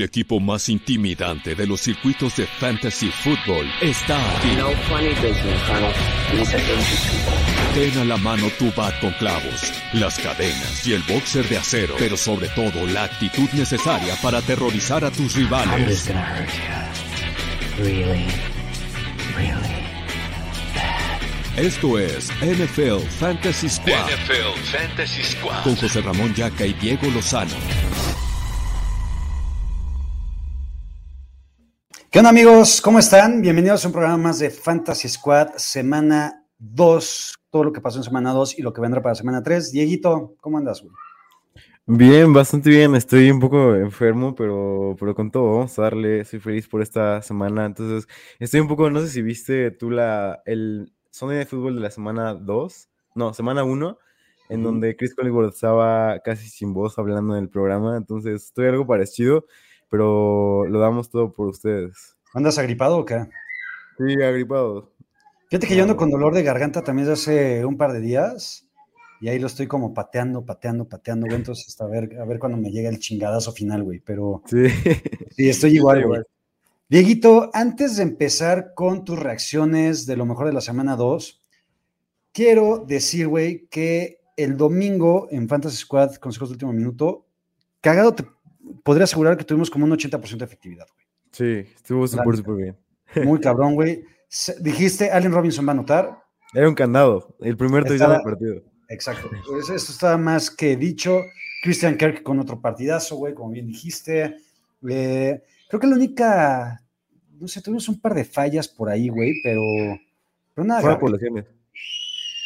El equipo más intimidante de los circuitos de fantasy football está aquí. No funny business. Ten a la mano tu bat con clavos, las cadenas y el boxer de acero, pero sobre todo la actitud necesaria para aterrorizar a tus I'm rivales. just gonna hurt you. Really, really. Esto es NFL Fantasy Squad NFL Fantasy Squad. con José Ramón Yaca y Diego Lozano. ¿Qué onda amigos? ¿Cómo están? Bienvenidos a un programa más de Fantasy Squad, semana 2, todo lo que pasó en semana 2 y lo que vendrá para semana 3. Dieguito, ¿cómo andas, güey? Bien, bastante bien. Estoy un poco enfermo, pero, pero con todo, vamos a darle. Soy feliz por esta semana. Entonces, estoy un poco, no sé si viste tú la, el Sunday de fútbol de la semana 2, no, semana 1, en donde Chris Collingwood estaba casi sin voz hablando en el programa. Entonces, estoy algo parecido, pero lo damos todo por ustedes. ¿Andas agripado o qué? Sí, agripado. Fíjate que yo ando con dolor de garganta también desde hace un par de días y ahí lo estoy como pateando, pateando, pateando, güey. Entonces, hasta a ver, a ver cuando me llega el chingadazo final, güey. Pero Sí. sí, estoy igual, Estoy güey. igual. Dieguito, antes de empezar con tus reacciones de lo mejor de la semana 2, quiero decir, güey, que el domingo en Fantasy Squad, consejos de último minuto, cagado te podría asegurar que tuvimos como un 80% de efectividad, güey. Sí, estuvo súper, súper bien. Muy cabrón, güey. Dijiste, Allen Robinson va a anotar. Era un candado, el primer touchdown del partido. Exacto. Pues esto está más que dicho. Christian Kirk con otro partidazo, güey, como bien dijiste. Eh, creo que la única, no sé, tuvimos un par de fallas por ahí, güey, pero, pero nada. Fuera por.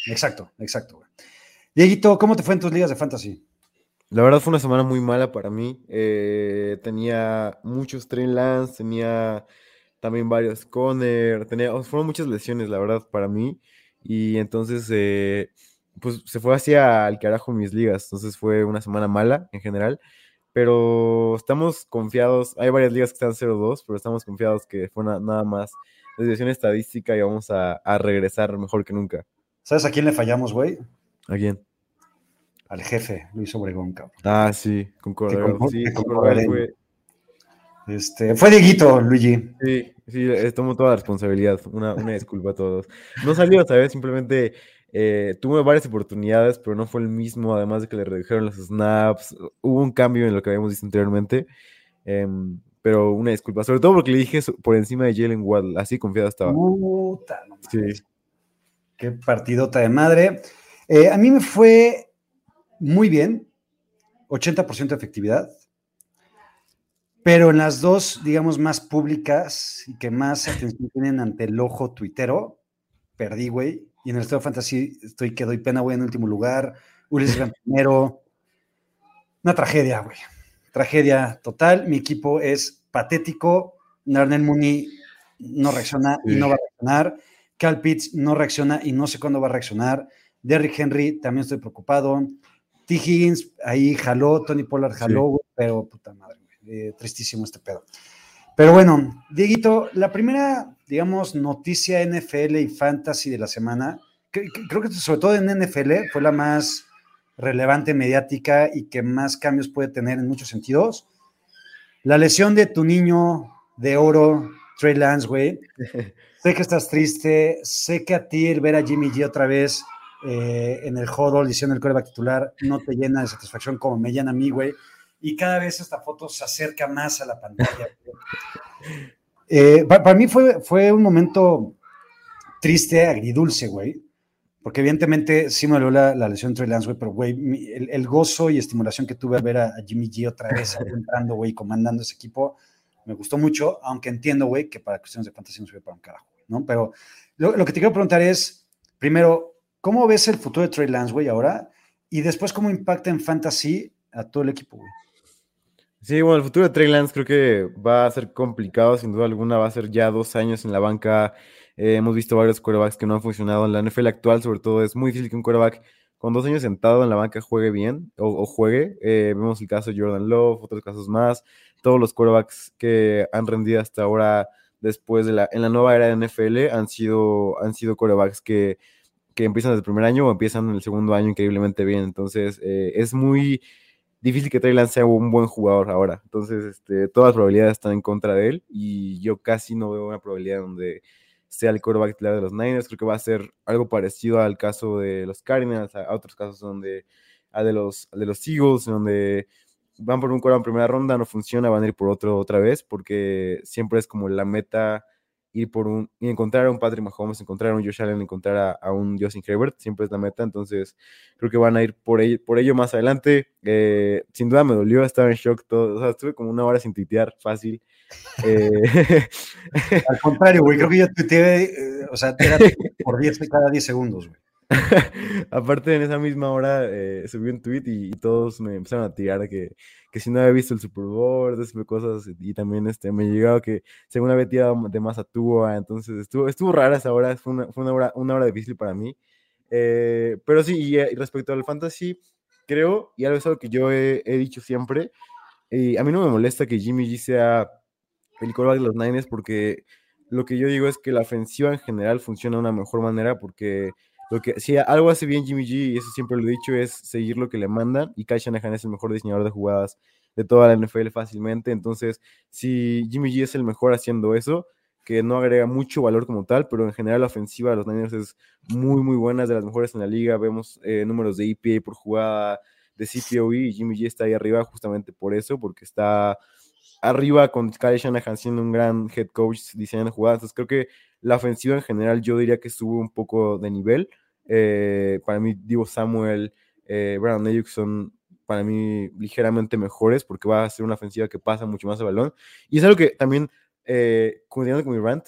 Exacto, exacto, güey. Dieguito, ¿cómo te fue en tus ligas de fantasy? La verdad fue una semana muy mala para mí. Eh, tenía muchos train Lance, tenía también varios Conner, tenía, fueron muchas lesiones, la verdad, para mí. Y entonces, eh, pues se fue hacia el carajo mis ligas. Entonces fue una semana mala en general. Pero estamos confiados. Hay varias ligas que están 0-2, pero estamos confiados que fue na- nada más desviación estadística y vamos a, a regresar mejor que nunca. ¿Sabes a quién le fallamos, güey? ¿A quién? Al jefe, Luis Obregón, cabrón. Ah, sí, con Cordero. con- Sí, con Cordero fue, Este, fue Dieguito, Luigi. Sí, sí, eh, tomo toda la responsabilidad. Una, una disculpa a todos. No salió, ¿sabes? Simplemente eh, tuve varias oportunidades, pero no fue el mismo. Además de que le redujeron los snaps. Hubo un cambio en lo que habíamos visto anteriormente. em, pero una disculpa. Sobre todo porque le dije por encima de Jalen Waddle. Así confiado estaba. Puta, no Sí. Qué partidota de madre. Eh, a mí me fue muy bien, 80% de efectividad, pero en las dos, digamos, más públicas y que más atención tienen ante el ojo tuitero, perdí, güey. Y en el Estado Fantasy estoy que doy pena, güey, en último lugar. Ulises en primero. Una tragedia, güey. Tragedia total. Mi equipo es patético. Darnell Mooney no reacciona y no va a reaccionar. Cal Pitts no reacciona y no sé cuándo va a reaccionar. Derrick Henry también estoy preocupado. T. Higgins ahí jaló, Tony Pollard jaló, Sí. pero puta madre, eh, tristísimo este pedo. Pero bueno, Dieguito, la primera, digamos, noticia NFL y fantasy de la semana, que- que- creo que sobre todo en NFL fue la más relevante, mediática y que más cambios puede tener en muchos sentidos. La lesión de tu niño de oro, Trey Lance, güey. Sé que estás triste, sé que a ti el ver a Jimmy G otra vez eh, en el huddle diciendo el coreback titular no te llena de satisfacción como me llena a mí, güey. Y cada vez esta foto se acerca más a la pantalla. Eh, pa- para mí fue, fue un triste, agridulce, güey. Porque evidentemente sí me dolió la, la lesión de Trey Lance, güey, pero, güey, el, el gozo y estimulación que tuve al ver a, a Jimmy G otra vez entrando, güey, comandando ese equipo, me gustó mucho, aunque entiendo, güey, que para cuestiones de fantasía no sirve para un carajo, ¿no? Pero lo, lo que te quiero preguntar es, primero, ¿cómo ves el futuro de Trey Lance, güey, ahora? Y después, ¿cómo impacta en fantasy a todo el equipo, güey? Sí, bueno, el futuro de Trey Lance creo que va a ser complicado, sin duda alguna, va a ser ya dos años en la banca. Eh, hemos visto varios quarterbacks que no han funcionado en la NFL actual, sobre todo es muy difícil que un quarterback con dos años sentado en la banca juegue bien o, juegue. Eh, vemos el caso de Jordan Love, otros casos más. Todos los quarterbacks que han rendido hasta ahora después de la, en la nueva era de NFL han sido, han sido quarterbacks que, que empiezan desde el primer año o empiezan en el segundo año increíblemente bien. Entonces, eh, es muy difícil que Trey sea un buen jugador ahora. Entonces, este, todas las probabilidades están en contra de él y yo casi no veo una probabilidad donde sea el quarterback titular de los Niners. Creo que va a ser algo parecido al caso de los Cardinals, a, otros casos donde, a de los, de los Eagles, donde van por un quarterback en primera ronda, no funciona, van a ir por otro otra vez, porque siempre es como la meta ir por un, y encontrar a un Patrick Mahomes, encontrar a un Josh Allen, encontrar a, un Justin Herbert, siempre es la meta, entonces creo que van a ir por ello, por ello más adelante. Eh, sin duda me dolió, estaba en shock todo, o sea, estuve como una hora sin tuitear, fácil. Eh, Al contrario, güey, creo que yo tuiteé, eh, o sea, era por 10 cada 10 segundos, güey. Aparte, en esa misma hora eh, subí un tweet y, todos me empezaron a tirar que, que si no había visto el Super Bowl, de cosas, y también este, me llegaba que según había tirado de más a Tua, entonces estuvo, estuvo rara esa hora, fue una, fue una, hora, una hora difícil para mí. Eh, pero sí, y, respecto al fantasy, creo, y algo es algo que yo he, dicho siempre, y a mí no me molesta que Jimmy G sea el quarterback de los Niners porque lo que yo digo es que la ofensiva en general funciona de una mejor manera porque lo que, si algo hace bien Jimmy G, y eso siempre lo he dicho, es seguir lo que le mandan. Y Kyle Shanahan es el mejor diseñador de jugadas de toda la NFL fácilmente. Entonces, si Jimmy G es el mejor haciendo eso, que no agrega mucho valor como tal, pero en general la ofensiva de los Niners es muy, muy buena, es de las mejores en la liga. Vemos eh, números de EPA por jugada, de CPOE, y Jimmy G está ahí arriba justamente por eso, porque está arriba con Kyle Shanahan siendo un gran head coach diseñando jugadas. Entonces, creo que la ofensiva en general yo diría que sube un poco de nivel. Eh, para mí, Divo Samuel, eh, Brandon Ayuk son para mí ligeramente mejores porque va a ser una ofensiva que pasa mucho más el balón. Y es algo que también, eh, continuando con mi rant,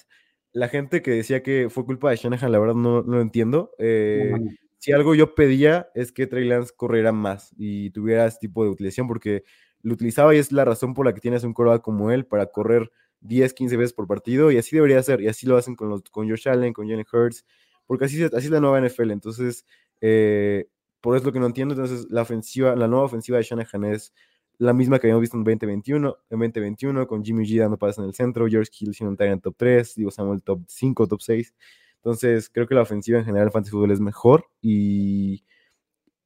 la gente que decía que fue culpa de Shanahan, la verdad no, lo entiendo. Eh, si algo yo pedía es que Trey Lance corriera más y tuviera ese tipo de utilización porque lo utilizaba y es la razón por la que tienes un coreback como él para correr 10, 15 veces por partido y así debería ser. Y así lo hacen con, los, con Josh Allen, con Jenny Hurts, porque así, así es la nueva NFL. Entonces, eh, por eso es lo que no entiendo. Entonces, la ofensiva, la nueva ofensiva de Shanahan es la misma que habíamos visto en 2021, en 2021 con Jimmy G dando pases en el centro, George Hill siendo un en top 3, digo Samuel top 5, top 6. Entonces, creo que la ofensiva en general en Fantasy Football es mejor y,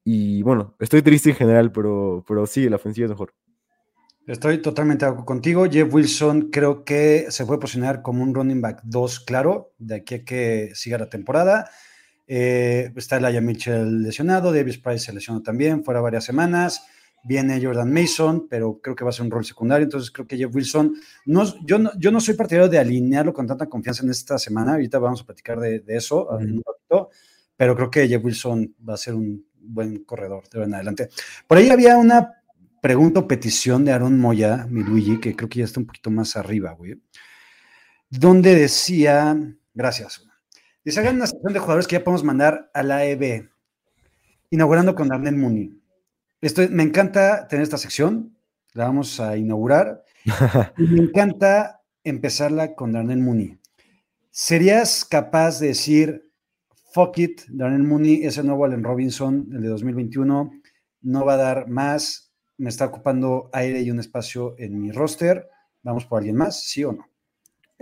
y bueno, estoy triste en general, pero, pero sí, la ofensiva es mejor. Estoy totalmente de acuerdo contigo. Jeff Wilson creo que se puede posicionar como un running back 2, claro, de aquí a que siga la temporada. Eh, está Laia Mitchell lesionado, Davis Price se lesionó también, fuera varias semanas. Viene Jordan Mason, pero creo que va a ser un rol secundario. Entonces creo que Jeff Wilson, no, yo, no, yo no soy partidario de alinearlo con tanta confianza en esta semana. Ahorita vamos a platicar de, eso en un ratito, pero creo que Jeff Wilson va a ser un buen corredor de en adelante. Por ahí había una pregunto petición de Aaron Moya, mi Luigi, que creo que ya está un poquito más arriba, güey, donde decía, gracias, dice, hagan una sección de jugadores que ya podemos mandar a la EB, inaugurando con Darnell Mooney. Esto, me encanta tener esta sección, la vamos a inaugurar, y me encanta empezarla con Darnell Mooney. ¿Serías capaz de decir, fuck it, Darnell Mooney es el nuevo Allen Robinson, el de 2021, no va a dar más, me está ocupando aire y un espacio en mi roster. ¿Vamos por alguien más? ¿Sí o no?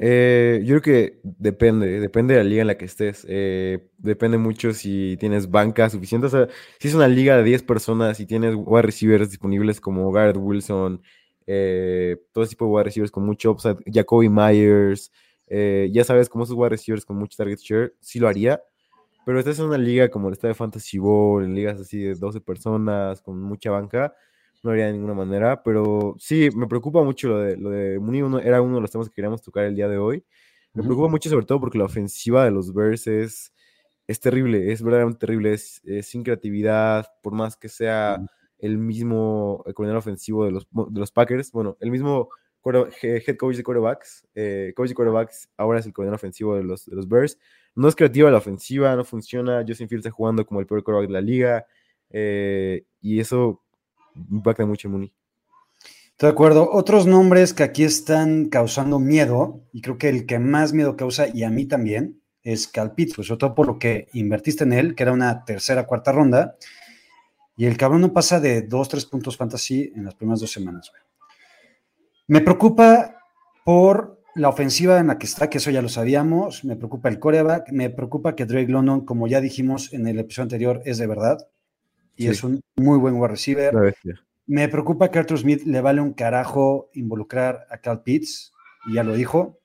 Eh, yo creo que depende, depende de la liga en la que estés. Eh, depende mucho si tienes banca suficiente. Si es una liga de 10 personas y tienes wide receivers disponibles como Garrett Wilson, eh, todo tipo de wide receivers con mucho upside, Jacoby Myers, ya sabes, como esos wide receivers con mucho target share, sí lo haría. Pero estás en una liga como esta de Fantasy Bowl, en ligas así de 12 personas, con mucha banca, no haría de ninguna manera, pero sí, me preocupa mucho lo de, lo de Mooney, uno, era uno de los temas que queríamos tocar el día de hoy. Me preocupa mucho sobre todo porque la ofensiva de los Bears es, terrible, es verdaderamente terrible, es, sin creatividad, por más que sea el mismo coordinador ofensivo de los, de los Packers, bueno, el mismo head coach de quarterbacks, eh, coach de quarterbacks ahora es el coordinador ofensivo de los, de los Bears. No es creativa la ofensiva, no funciona, Justin Fields está jugando como el peor quarterback de la liga, eh, y eso impacta mucho Mooney. Estoy de acuerdo. Otros nombres que aquí están causando miedo, y creo que el que más miedo causa, y a mí también, es Cal pues sobre todo por lo que invertiste en él, que era una tercera, cuarta ronda, y el cabrón no pasa de dos, tres puntos fantasy en las primeras dos semanas. Me preocupa por la ofensiva en la que está, que eso ya lo sabíamos, me preocupa el coreback, me preocupa que Drake London, como ya dijimos en el episodio anterior, es de verdad y es un muy buen wide receiver. Me preocupa que Arthur Smith le vale un carajo involucrar a Cal Pitts, y ya lo dijo.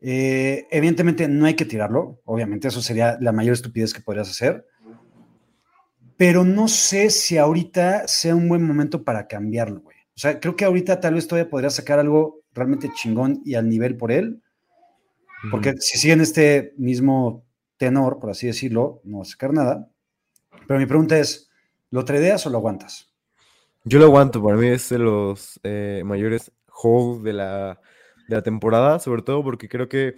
Eh, evidentemente no hay que tirarlo, obviamente eso sería la mayor estupidez que podrías hacer, pero no sé si ahorita sea un buen momento para cambiarlo, güey. O sea, creo que ahorita tal vez todavía podría sacar algo realmente chingón y al nivel por él, porque si sigue en este mismo tenor, por así decirlo, no va a sacar nada. Pero mi pregunta es, ¿lo tradeas o lo aguantas? Yo lo aguanto, para mí es de los eh, mayores hold de la, de la temporada, sobre todo porque creo que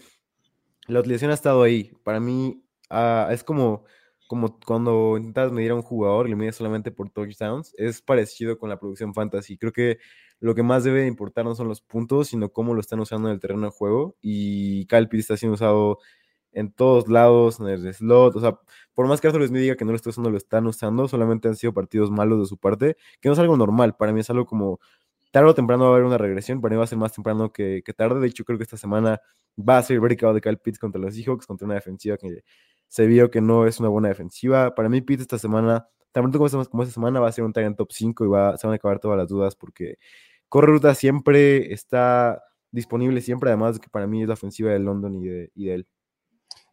la utilización ha estado ahí. Para mí ah, es como, como cuando intentas medir a un jugador y le mides solamente por touchdowns, es parecido con la producción fantasy. Creo que lo que más debe importar no son los puntos, sino cómo lo están usando en el terreno de juego. Y Pitts está siendo usado en todos lados, en el slot, o sea, por más que Arthur Smith diga que no lo está usando, lo están usando, solamente han sido partidos malos de su parte, que no es algo normal, para mí es algo como tarde o temprano va a haber una regresión, para mí va a ser más temprano que, tarde, de hecho creo que esta semana va a ser breakout de Kyle Pitts contra los Seahawks, contra una defensiva que se vio que no es una buena defensiva, para mí Pitts esta semana, también como esta, como esta semana va a ser un en top 5 y va, se van a acabar todas las dudas porque corre ruta siempre, está disponible siempre, además de que para mí es la ofensiva de London y de, y de él.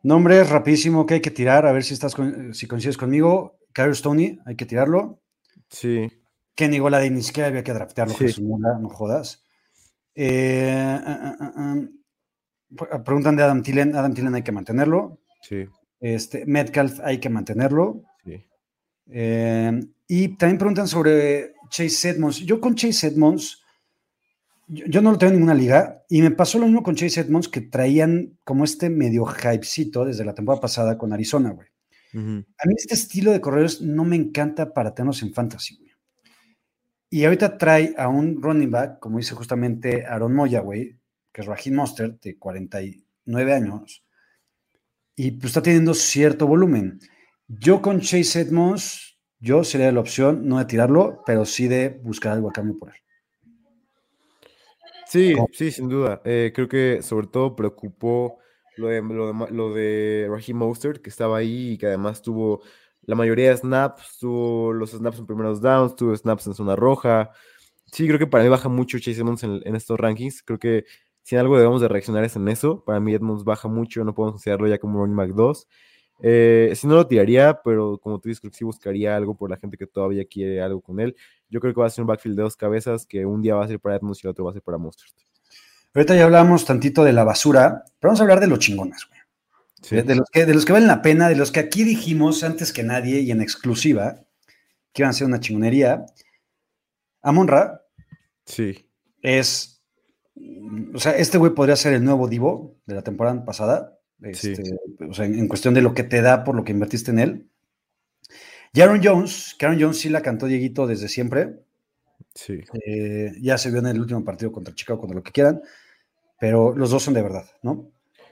Nombre rapidísimo que hay que tirar, a ver si estás si coincides conmigo. Kyle Stoney, hay que tirarlo. Sí. Kenny Golade ni siquiera había que draftearlo, sí. no jodas. Eh, uh, uh, uh, preguntan de Adam Tillen. Adam Tillen hay que mantenerlo. Sí. Este, Metcalf hay que mantenerlo. Sí. Eh, y también preguntan sobre Chase Edmonds. Yo con Chase Edmonds yo, no lo tengo en ninguna liga y me pasó lo mismo con Chase Edmonds que traían como este medio hypecito desde la temporada pasada con Arizona, güey. A mí este estilo de corredores no me encanta para tenerlos en fantasy, güey. Y ahorita trae a un running back, como dice justamente Aaron Moya, güey, que es Raheem Monster, de 49 años, y pues está teniendo cierto volumen. Yo con Chase Edmonds, yo sería la opción no de tirarlo, pero sí de buscar algo a cambio por él. Sí, sí, sin duda. Eh, creo que sobre todo preocupó lo de, lo de, Raheem Mostert, que estaba ahí y que además tuvo la mayoría de snaps, tuvo los snaps en primeros downs, tuvo snaps en zona roja. Sí, creo que para mí baja mucho Chase Edmonds en, estos rankings. Creo que si algo debemos de reaccionar es en eso. Para mí Edmonds baja mucho, no podemos considerarlo ya como running back 2. Eh, si no lo tiraría, pero como tú dices, creo que sí buscaría algo por la gente que todavía quiere algo con él. Yo creo que va a ser un backfield de dos cabezas que un día va a ser para Edmonds y el otro va a ser para Monsters. Ahorita ya hablamos tantito de la basura, pero vamos a hablar de los chingones, güey. De, los que, de los que valen la pena, de los que aquí dijimos antes que nadie y en exclusiva que iban a ser una chingonería. Amonra. Sí. Es. O sea, este güey podría ser el nuevo Divo de la temporada pasada. Este, o sea, en, cuestión de lo que te da por lo que invertiste en él. Y Aaron Jones, Aaron Jones sí la cantó Dieguito desde siempre. Sí. Eh, ya se vio en el último partido contra Chicago, contra lo que quieran, pero los dos son de verdad, ¿no?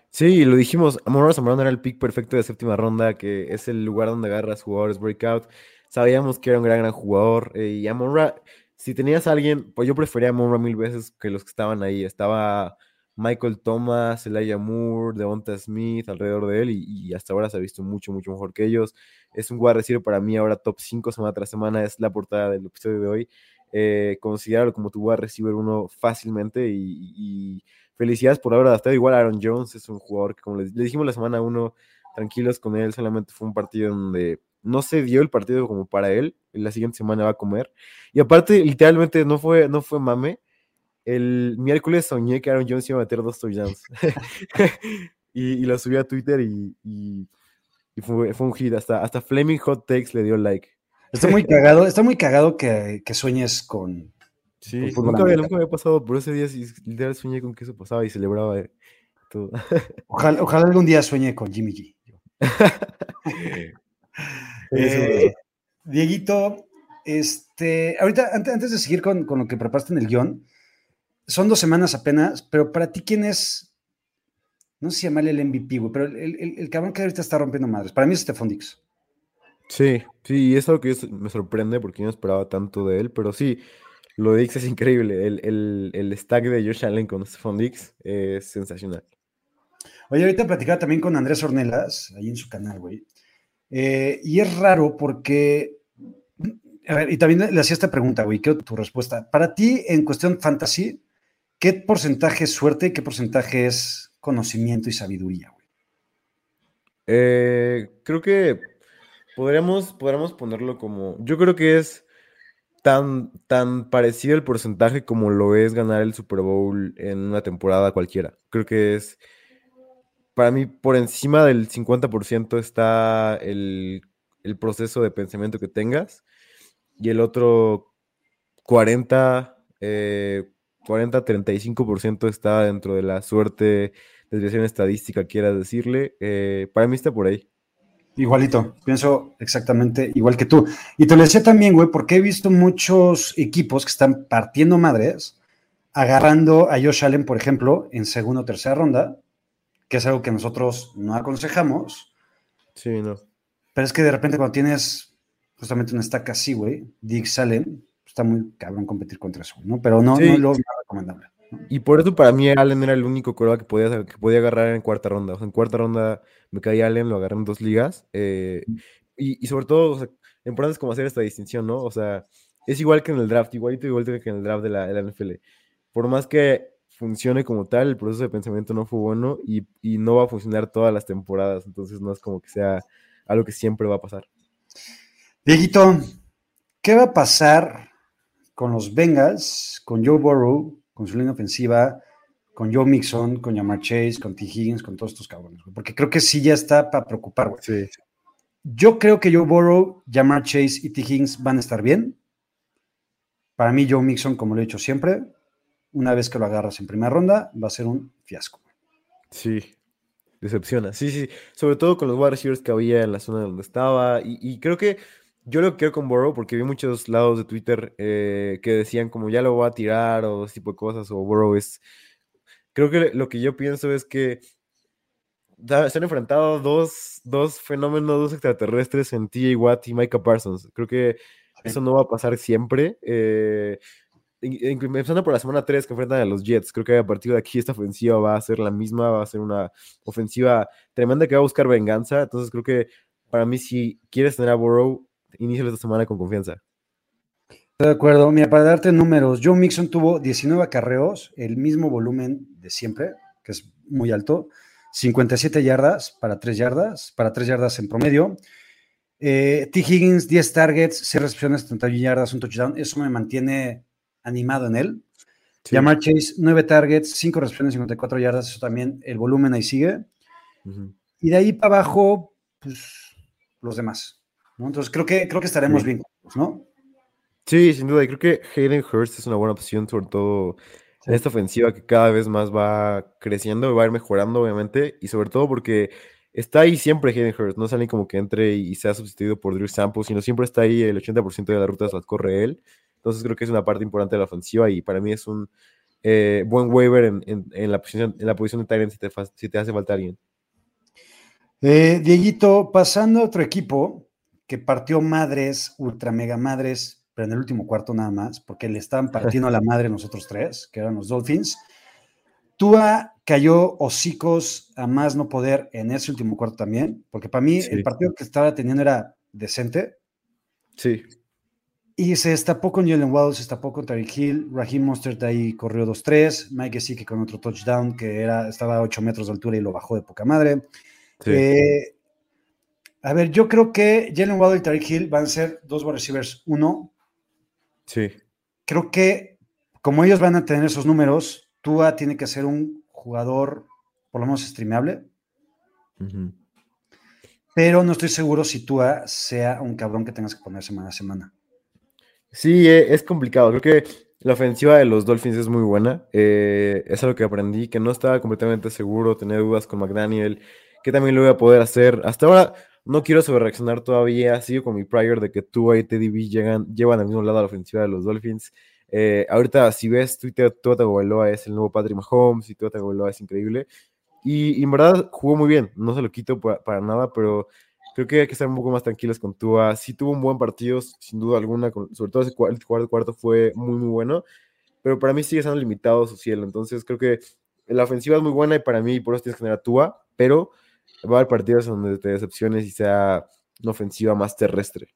Sí, lo dijimos, Amor Zamorano era el pick perfecto de séptima ronda, que es el lugar donde agarras jugadores breakout. Sabíamos que era un gran, gran jugador. Eh, y Amorra, si tenías a alguien, pues yo prefería a Amorra mil veces que los que estaban ahí. Estaba Michael Thomas, Elijah Moore, Devonta Smith alrededor de él y, hasta ahora se ha visto mucho, mucho mejor que ellos. Es un wide receiver para mí ahora top 5 semana tras semana, es la portada del episodio de hoy. Eh, considerarlo como tu wide receiver uno fácilmente y, felicidades por haber adaptado. Igual Aaron Jones es un jugador que como le, dijimos la semana 1, tranquilos con él, solamente fue un partido donde no se dio el partido como para él, la siguiente semana va a comer. Y aparte, literalmente no fue, no fue mame, el miércoles soñé que Aaron Jones iba a meter dos touchdowns. y, lo subí a Twitter y, fue, un hit. Hasta, hasta Flaming Hot Takes le dio like. Está muy cagado, está muy cagado que, sueñes con. Sí, nunca, había, nunca, había, pasado por ese día. Literal soñé con que eso pasaba y celebraba eh, todo. Ojalá, ojalá algún día sueñe con Jimmy G. Eh, Dieguito, este, ahorita, antes, antes de seguir con, con, lo que preparaste en el guion, son dos semanas apenas, pero para ti, ¿quién es? No sé si llamarle el MVP, güey, pero el, cabrón que ahorita está rompiendo madres. Para mí es Stephon Dix. Sí, sí, es algo que me sorprende porque yo no esperaba tanto de él, pero sí, lo de Dix es increíble. El, stack de Josh Allen con Stephon Dix es sensacional. Oye, ahorita platicaba también con Andrés Ornelas, ahí en su canal, güey. Eh, y es raro porque A ver, y también le hacía esta pregunta, güey, ¿qué tu respuesta? Para ti, en cuestión fantasy, ¿qué porcentaje es suerte y qué porcentaje es conocimiento y sabiduría, güey? Eh, creo que podríamos, podríamos ponerlo como. Yo creo que es tan, tan parecido el porcentaje como lo es ganar el Super Bowl en una temporada cualquiera. Creo que es. Para mí, por encima del 50% está el, el proceso de pensamiento que tengas y el otro 40, eh, 40-35% está dentro de la suerte, desviación estadística, quieras decirle. Eh, para mí está por ahí. Igualito, pienso exactamente igual que tú. Y te lo decía también, güey, porque he visto muchos equipos que están partiendo madres, agarrando a Josh Allen, por ejemplo, en segunda o tercera ronda, que es algo que nosotros no aconsejamos. Sí, no. Pero es que de repente cuando tienes justamente una estaca así, güey, Dick Allen, está muy cabrón competir contra eso, ¿no? Pero no, Sí. no es lo más recomendable. Y por eso para mí Allen era el único que podía, que podía agarrar en cuarta ronda. O sea, en cuarta ronda me caía Allen, lo agarré en dos ligas. eh, y, y sobre todo, o sea, lo importante es como hacer esta distinción, ¿no? O sea, es igual que en el draft, igualito, igual que en el draft de la, de la NFL. Por más que funcione como tal, el proceso de pensamiento no fue bueno y, y no va a funcionar todas las temporadas. Entonces no es como que sea algo que siempre va a pasar. Dieguito, ¿qué va a pasar con los Bengals, con Joe Burrow, con su línea ofensiva, con Joe Mixon, con Yamar Chase, con T. Higgins, con todos estos cabrones? güey? Porque creo que sí ya está para preocupar, güey. Sí. Yo creo que Joe Burrow, Jamar Chase y T. Higgins van a estar bien. Para mí, Joe Mixon, como lo he dicho siempre, una vez que lo agarras en primera ronda, va a ser un fiasco. Sí, decepciona. Sí, sí, sobre todo con los wide receivers que había en la zona donde estaba. Y, y creo que yo lo quiero con Burrow porque vi muchos lados de Twitter eh, que decían como ya lo voy a tirar o ese tipo de cosas o Burrow es... Creo que lo que yo pienso es que se han enfrentado dos, dos fenómenos, dos extraterrestres en TJ Watt y Micah Parsons. Creo que eso no va a pasar siempre. eh, empezando por la semana 3 que enfrentan a los Jets, creo que a partir de aquí esta ofensiva va a ser la misma, va a ser una ofensiva tremenda que va a buscar venganza. Entonces creo que para mí, si quieres tener a Burrow, inicia esta semana con confianza. Estoy de acuerdo. Mira, para darte números, Joe Mixon tuvo 19 acarreos, el mismo volumen de siempre, que es muy alto, 57 yardas para 3 yardas, para 3 yardas en promedio. Eh, T. Higgins, 10 targets, 6 recepciones, 31 yardas, un touchdown. Eso me mantiene animado en él. Sí. Jamar Chase, 9 targets, 5 recepciones, 54 yardas. Eso también, el volumen ahí sigue. Y de ahí para abajo, pues los demás. ¿No? Entonces creo que, creo que estaremos Sí. bien, ¿no? Sí, sin duda. Y creo que Hayden Hurst es una buena opción, sobre todo en esta ofensiva que cada vez más va creciendo y va a ir mejorando, obviamente. Y sobre todo porque está ahí siempre Hayden Hurst. No es alguien como que entre y sea sustituido por Drew Sample, sino siempre está ahí. El 80% de las rutas las corre él. Entonces creo que es una parte importante de la ofensiva y para mí es un eh, buen waiver en, en- en la posición, en la posición de Tyrant si te, fa- si te hace falta alguien. Eh, Dieguito, pasando a otro equipo que partió madres, ultra mega madres, pero en el último cuarto nada más, porque le estaban partiendo a la madre nosotros tres, que eran los Dolphins. Tua cayó hocicos a más no poder en ese último cuarto también, porque para mí Sí. el partido que estaba teniendo era decente. Sí, Y se destapó con Jalen Waddle, se destapó con Tariq Hill, Raheem Mostert ahí corrió 2-3, Mike Gesicki con otro touchdown que era, estaba a 8 metros de altura y lo bajó de poca madre. sí. Eh, a ver, yo creo que Jalen Waddle y Tariq Hill van a ser dos wide receivers uno. sí. Creo que como ellos van a tener esos números, Tua tiene que ser un jugador por lo menos streameable, Ujú. pero no estoy seguro si Tua sea un cabrón que tengas que poner semana a semana. Sí, e- es complicado. Creo que la ofensiva de los Dolphins es muy buena. Eh, es algo que aprendí, que no estaba completamente seguro, tenía dudas con McDaniel, que también lo voy a poder hacer. Hasta ahora no quiero sobrereaccionar todavía. Sigo con mi prior de que Tua y Teddy B llegan, llevan al mismo lado a la ofensiva de los Dolphins. Eh, ahorita, si ves Twitter, Tua Tagovailoa es el nuevo Patrick Mahomes y Tua Tagovailoa es increíble. Y, y en verdad jugó muy bien, no se lo quito pa- para nada, pero creo que hay que estar un poco más tranquilos con Tua. Sí tuvo un buen partido, sin duda alguna, con- sobre todo ese cuarto, cuarto, cuarto fue muy, muy bueno, pero para mí sigue siendo limitado su cielo. Entonces creo que la ofensiva es muy buena y para mí por eso tienes que tener a Tua, pero va a haber partidos donde te decepciones y sea una ofensiva más terrestre.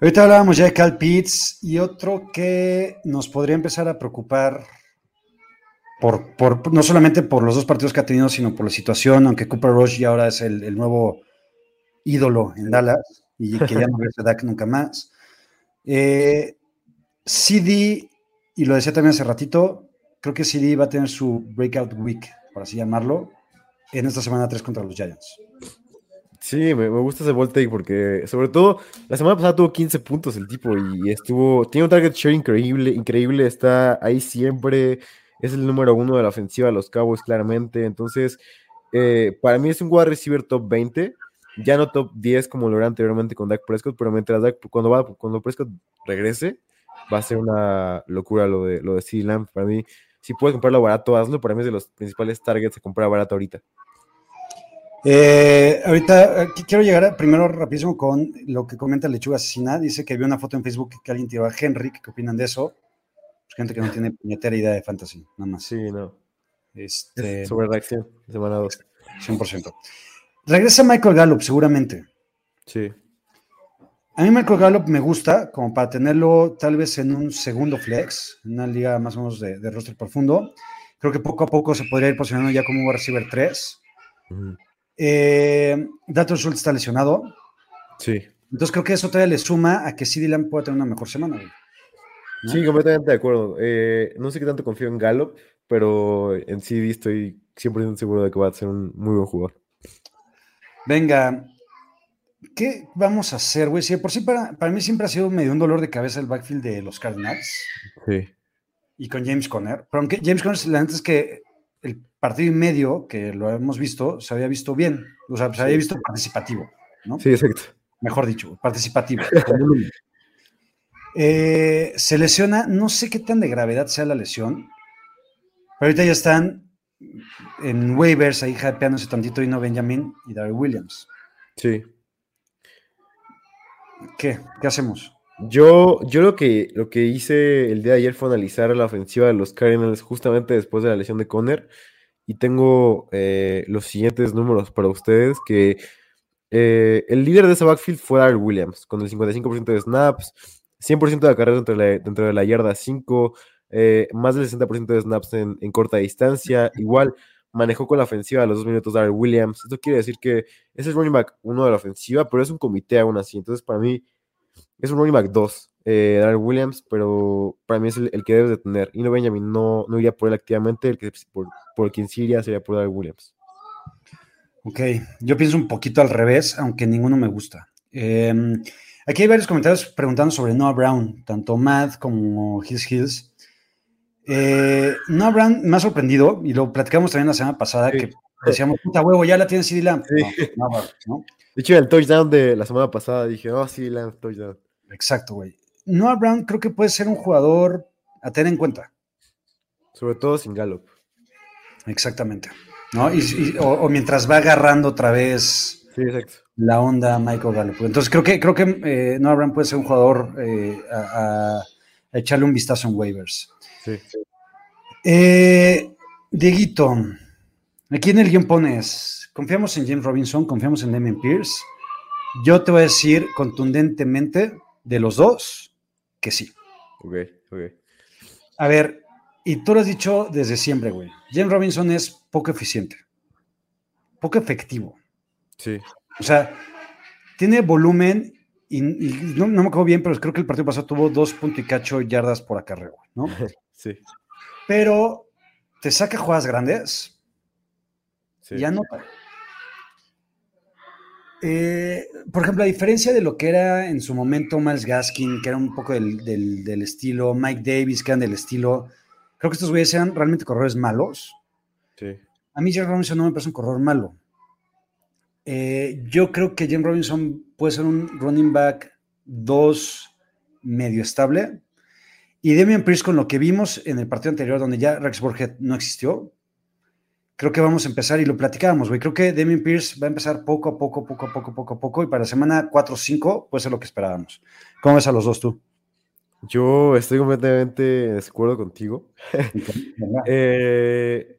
Ahorita hablábamos ya de Cal Pitts y otro que nos podría empezar a preocupar por, por- no solamente por los dos partidos que ha tenido, sino por la situación, aunque Cooper Rush ya ahora es el, nuevo ídolo en Dallas y que ya no regresa Dak nunca más. Eh, CD, y lo decía también hace ratito, creo que CD va a tener su breakout week, por así llamarlo, en esta semana 3 contra los Giants. Sí, me, gusta ese ball porque, sobre todo, la semana pasada tuvo 15 puntos el tipo y estuvo, tiene un target share increíble, increíble, está ahí siempre, es el número uno de la ofensiva de los Cowboys claramente, entonces, eh, para mí es un wide receiver top 20, ya no top 10 como lo era anteriormente con Dak Prescott, pero mientras Dak, cuando, va, cuando Prescott regrese, va a ser una locura lo de, lo de Lamb, para mí, si puedes comprarlo barato, hazlo, para mí es de los principales targets a comprar barato ahorita. Eh, ahorita eh, qu- quiero llegar a- primero rapidísimo con lo que comenta Lechuga Asesina. Dice que vio una foto en Facebook que alguien tiró a Henry. ¿Qué opinan de eso? Pues gente que no tiene puñetera idea de fantasy, nada más. Sí, no. Este, Es sobre reacción, semana 2. 100%. Regresa Michael Gallup, seguramente. Sí. A mí Michael Gallup me gusta, como para tenerlo tal vez en un segundo flex, en una liga más o menos de, de roster profundo. Creo que poco a poco se podría ir posicionando ya como un receiver 3. Ujú. Eh, Dalton Schultz está lesionado. Sí. Entonces creo que eso todavía le suma a que CD Lamb pueda tener una mejor semana. güey. ¿no? Sí, completamente de acuerdo. Eh, no sé qué tanto confío en Gallup, pero en CD estoy 100% seguro de que va a ser un muy buen jugador. Venga, ¿qué vamos a hacer, güey? Si por sí para, para mí siempre ha sido medio un dolor de cabeza el backfield de los Cardinals Sí. y con James Conner. Pero aunque James Conner, la neta es que partido y medio que lo hemos visto, se había visto bien. O sea, se había visto participativo, ¿no? Sí, exacto. Mejor dicho, participativo. Eh, se lesiona, no sé qué tan de gravedad sea la lesión, pero ahorita ya están en waivers ahí hypeándose tantito y no Benjamin y Darryl Williams. Sí. ¿Qué? ¿Qué hacemos? Yo, yo lo que, lo que hice el día de ayer fue analizar la ofensiva de los Cardinals justamente después de la lesión de Conner y tengo eh, los siguientes números para ustedes que eh, el líder de ese backfield fue Darrell Williams con el 55% de snaps, 100% de carreras dentro de dentro de la yarda 5, eh, más del 60% de snaps en, corta distancia, igual manejó con la ofensiva a los dos minutos Darrell Williams, esto quiere decir que es el running back uno de la ofensiva, pero es un comité aún así, entonces para mí es un running back 2, eh, Darrell Williams, pero para mí es el, el que debes de tener. Y no Benjamin no, no iría por él activamente, el que por, por quien sí iría sería por Darrell Williams. Ok, yo pienso un poquito al revés, aunque ninguno me gusta. Eh, aquí hay varios comentarios preguntando sobre Noah Brown, tanto Matt como His Hills. Eh, Noah Brown me ha sorprendido, y lo platicamos también la semana pasada, Sí. que decíamos, puta huevo, ya la tiene CD Lamb. Sí. No, no, no. De hecho, en el touchdown de la semana pasada dije, oh, sí, Lance, touchdown. Exacto, güey. Noah Brown creo que puede ser un jugador a tener en cuenta. Sobre todo sin Gallup. Exactamente. ¿no? Y, y- o, o mientras va agarrando otra vez Sí, la onda Michael Gallup. Entonces creo que, creo que eh, Noah Brown puede ser un jugador eh, a, a- a echarle un vistazo en waivers. Sí. Eh, Dieguito, aquí en el guion pones, confiamos en James Robinson, confiamos en Damien Pierce. Yo te voy a decir contundentemente de los dos que sí. Ok, ok. A ver, y tú lo has dicho desde siempre, güey. James Robinson es poco eficiente, poco efectivo. Sí. O sea, tiene volumen y, y no, no me acuerdo bien, pero creo que el partido pasado tuvo dos punto y cacho yardas por acarreo, ¿no? Sí. Pero te saca jugadas grandes sí. y anota. Eh, por ejemplo, a diferencia de lo que era en su momento Miles Gaskin, que era un poco del, del- del estilo, Mike Davis, que eran del estilo, creo que estos güeyes eran realmente corredores malos. Sí. A mí James Robinson no me parece un corredor malo. Eh, yo creo que James Robinson puede ser un running back 2 medio estable. Y Damian Pierce, con lo que vimos en el partido anterior, donde ya Rex Burkhead no existió, creo que vamos a empezar, y lo platicábamos, güey. Creo que Damian Pierce va a empezar poco a poco, poco a poco, poco a poco, y para la semana 4 o 5 puede ser lo que esperábamos. ¿Cómo ves a los dos tú? Yo estoy completamente de acuerdo contigo. Eh,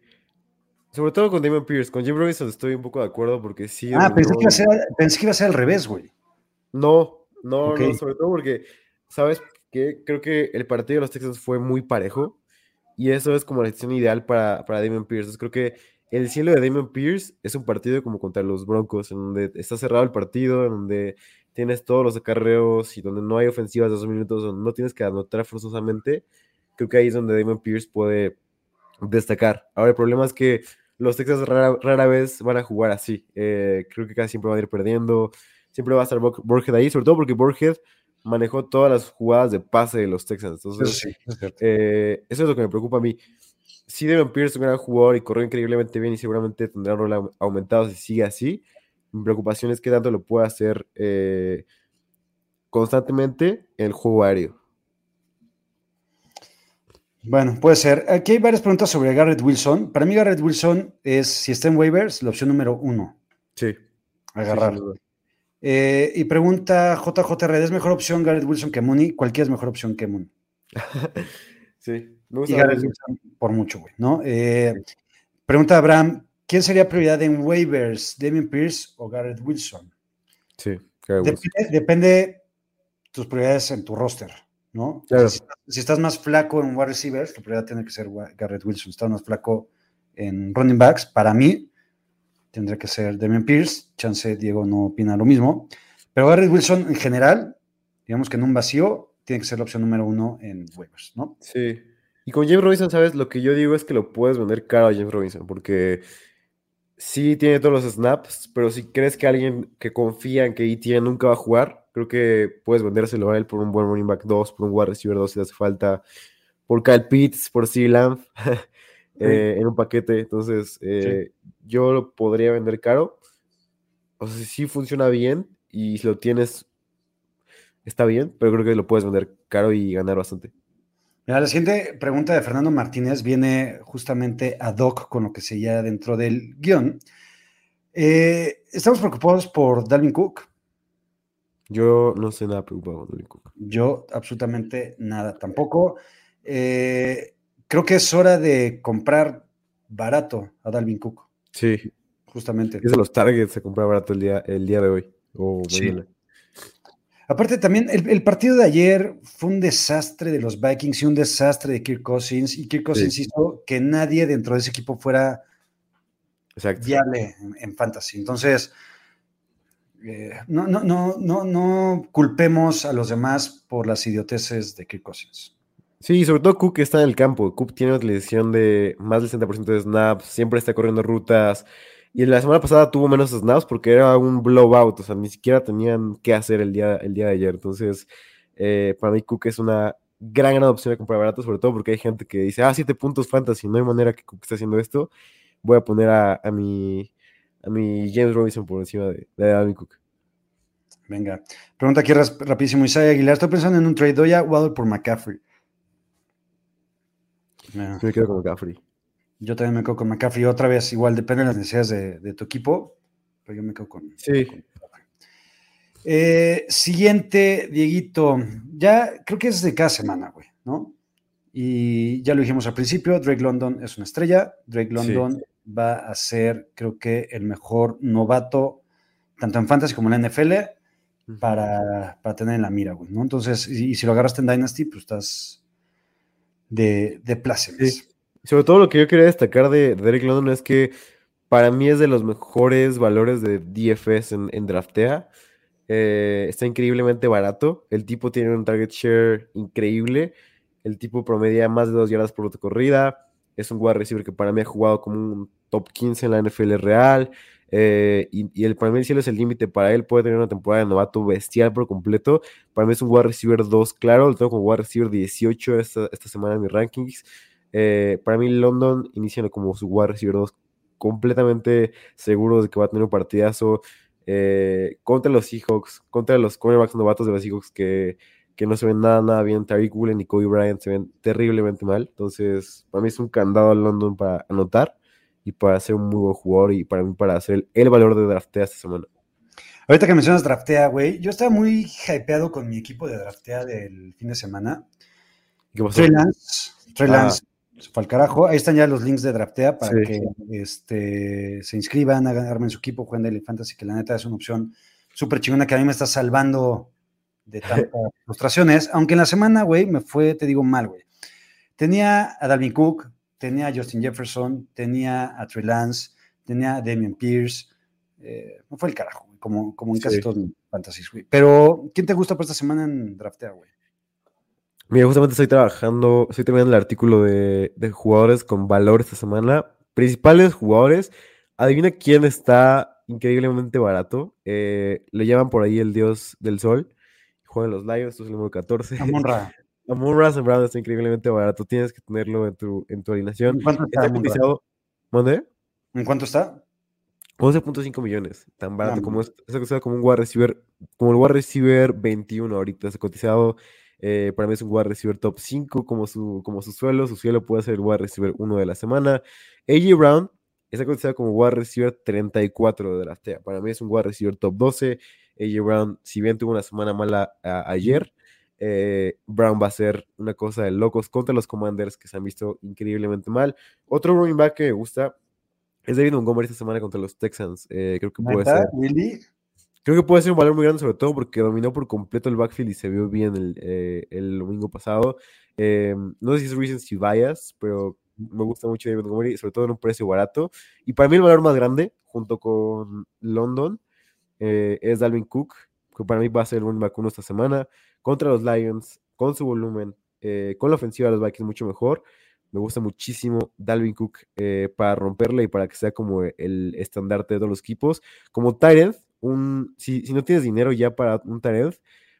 sobre todo con Damon Pierce. Con Jim Robinson estoy un poco de acuerdo porque sí. ah, pensé que, iba a ser, pensé que iba a ser al revés, güey. No, No, no, sobre todo porque, ¿sabes qué? Creo que el partido de los Texans fue muy parejo y eso es como la decisión ideal para, para Damian Pierce. Entonces, creo que el cielo de Damian Pierce es un partido como contra los Broncos, en donde está cerrado el partido, en donde tienes todos los acarreos y donde no hay ofensivas de dos minutos, donde no tienes que anotar forzosamente. Creo que ahí es donde Damian Pierce puede destacar. Ahora, el problema es que los Texans rara, vez van a jugar así. Eh, creo que casi siempre van a ir perdiendo. Siempre va a estar Burhead ahí, sobre todo porque Burhead manejó todas las jugadas de pase de los Texans. Entonces, sí, es cierto. eh, eso es lo que me preocupa a mí. Si Devin Pierce es un gran jugador y corrió increíblemente bien y seguramente tendrá un rol au- aumentado si sigue así. Mi preocupación es que tanto lo pueda hacer eh, constantemente en el juego aéreo. Bueno, puede ser. Aquí hay varias preguntas sobre Garrett Wilson. Para mí, Garrett Wilson es, si está en waivers, la opción número uno. Sí. Agarrar. Sí, sin duda. Eh, y pregunta JJ Red, ¿es mejor opción Garrett Wilson que Mooney? Cualquiera es mejor opción que Mooney. Sí, me Y gusta Garrett mucho. Wilson por mucho, güey, ¿no? Eh, pregunta Abraham, ¿quién sería prioridad en waivers? ¿Damien Pierce o Garrett Wilson? Sí, claro, Depende, depende tus prioridades en tu roster, ¿no? Claro. Si, si estás más flaco en wide receivers, tu prioridad tiene que ser Garrett Wilson. Si estás más flaco en running backs, para mí, tendría que ser Damian Pierce. Chance Diego no opina lo mismo. Pero Garrett Wilson en general, digamos que en un vacío, tiene que ser la opción número uno en waivers, ¿no? Sí. Y con James Robinson, ¿sabes? Lo que yo digo es que lo puedes vender caro a James Robinson, porque sí tiene todos los snaps, pero si crees que alguien que confía en que ETN nunca va a jugar, creo que puedes vendérselo a él por un buen running back 2, por un wide receiver 2 si hace falta, por Kyle Pitts, por C. Lamb, eh, en un paquete. Entonces, eh, yo lo podría vender caro. O sea, sí funciona bien y si lo tienes, está bien, pero creo que lo puedes vender caro y ganar bastante. Mira, la siguiente pregunta de Fernando Martínez viene justamente ad hoc con lo que seguía dentro del guion. Eh, estamos preocupados por Dalvin Cook. Yo no sé nada preocupado con Dalvin Cook. Yo absolutamente nada tampoco. Eh, creo que es hora de comprar barato a Dalvin Cook, Sí, justamente. es de los targets a comprar barato el día, el día de hoy. O Sí. Aparte también, el, el partido de ayer fue un desastre de los Vikings y un desastre de Kirk Cousins. Y Kirk Cousins hizo que nadie dentro de ese equipo fuera Exacto. viable en, en fantasy. Entonces, eh, no, no, no, no, no culpemos a los demás por las idioteces de Kirk Cousins. Sí, sobre todo Cook está en el campo. Cook tiene una utilización de más del 60% de snaps, siempre está corriendo rutas. Y la semana pasada tuvo menos snaps porque era un blowout, o sea, ni siquiera tenían qué hacer el día, el día de ayer. Entonces, eh, para mí Cook es una gran, gran opción de comprar barato, sobre todo porque hay gente que dice, ah, 7 puntos fantasy, no hay manera que Cook esté haciendo esto. Voy a poner a, a mi, a mi James Robinson por encima de, de Dalvin Cook. Venga, pregunta aquí rapidísimo Isaiah Aguilar. Estoy pensando en un trade. Doy a Waddle por McCaffrey. Ah, Me quedo con McCaffrey. yo también me quedo con McCaffrey. Otra vez, igual depende de las necesidades de, de tu equipo, pero yo me quedo con. Sí. con. Eh, siguiente, Dieguito. Ya creo que es de cada semana, güey, ¿no? Y ya lo dijimos al principio: Drake London es una estrella. Drake Sí. London va a ser, creo que, el mejor novato, tanto en Fantasy como en la NFL para, para tener en la mira, güey, ¿no? Entonces, y, y si lo agarraste en Dynasty, pues estás de, de plácemes. Sobre todo lo que yo quería destacar de, de Derek London es que para mí es de los mejores valores de DFS en, en Draftea. Eh, está increíblemente barato. El tipo tiene un target share increíble. El tipo promedia más de dos yardas por corrida. Es un wide receiver que para mí ha jugado como un top 15 en la NFL real. Eh, y, el para mí el cielo es el límite para él. Puede tener una temporada de novato bestial por completo. Para mí es un wide receiver 2, claro. Lo tengo como wide receiver 18 esta, esta semana en mis rankings. Eh, para mí, London inicia como su wide receiver 2, completamente seguro de que va a tener un partidazo eh, contra los Seahawks, contra los cornerbacks novatos de los Seahawks que, que no se ven nada, nada bien. Tariq Woolen y Kobe Bryant se ven terriblemente mal. Entonces, para mí es un candado a London para anotar y para ser un muy buen jugador y para mí para hacer el, el valor de draftea esta semana. Ahorita que mencionas draftea, güey, yo estaba muy hypeado con mi equipo de draftea del fin de semana. ¿Qué pasó? Trey Lance, Trey Ah. Lance se fue al carajo. Ahí están ya los links de draftea para Sí. que este, se inscriban, hagan, armen su equipo, jueguen Daily Fantasy, que la neta es una opción súper chingona que a mí me está salvando de tantas frustraciones, aunque en la semana, güey, me fue, te digo, mal, güey. Tenía a Dalvin Cook, tenía a Justin Jefferson, tenía a Trey Lance, tenía a Damian Pierce, eh, fue el carajo, güey, como, como en casi Sí. todos mis fantasies, güey. Pero, ¿quién te gusta para esta semana en draftea, güey? Mira, justamente estoy trabajando, estoy terminando el artículo de, de jugadores con valor esta semana. Principales jugadores. Adivina quién está increíblemente barato. Eh, le llaman por ahí el dios del sol. Juega en los Lions, esto es el número 14. Amon-Ra. Amon St. Brown está increíblemente barato. Tienes que tenerlo en tu, en tu alineación. ¿En cuánto está cotizado. ¿Mande? ¿En cuánto está? 11.5 millones, tan barato como es, está cotizado como un wide receiver, como el wide receiver 21 ahorita, está cotizado, eh, para mí es un wide receiver top 5 como su, como su suelo, su suelo puede ser el wide receiver 1 de la semana. AJ Brown está cotizado como wide receiver 34 de la TEA, para mí es un wide receiver top 12. AJ Brown, si bien tuvo una semana mala a- ayer, eh, Brown va a ser una cosa de locos contra los Commanders que se han visto increíblemente mal. Otro running back que me gusta es David Montgomery esta semana contra los Texans. Eh, creo que puede ¿Neta, ser. Willy? Creo que puede ser un valor muy grande, sobre todo porque dominó por completo el backfield y se vio bien el, eh, el domingo pasado. Eh, no sé si es recency bias, pero me gusta mucho David Montgomery, sobre todo en un precio barato. Y para mí el valor más grande, junto con London, eh, es Dalvin Cook, que para mí va a ser el running back uno esta semana, contra los Lions, con su volumen, eh, con la ofensiva de los Vikings mucho mejor. Me gusta muchísimo Dalvin Cook eh, para romperle y para que sea como el estandarte de todos los equipos. Como Tyrant, un, si, si no tienes dinero ya para un Tyrant,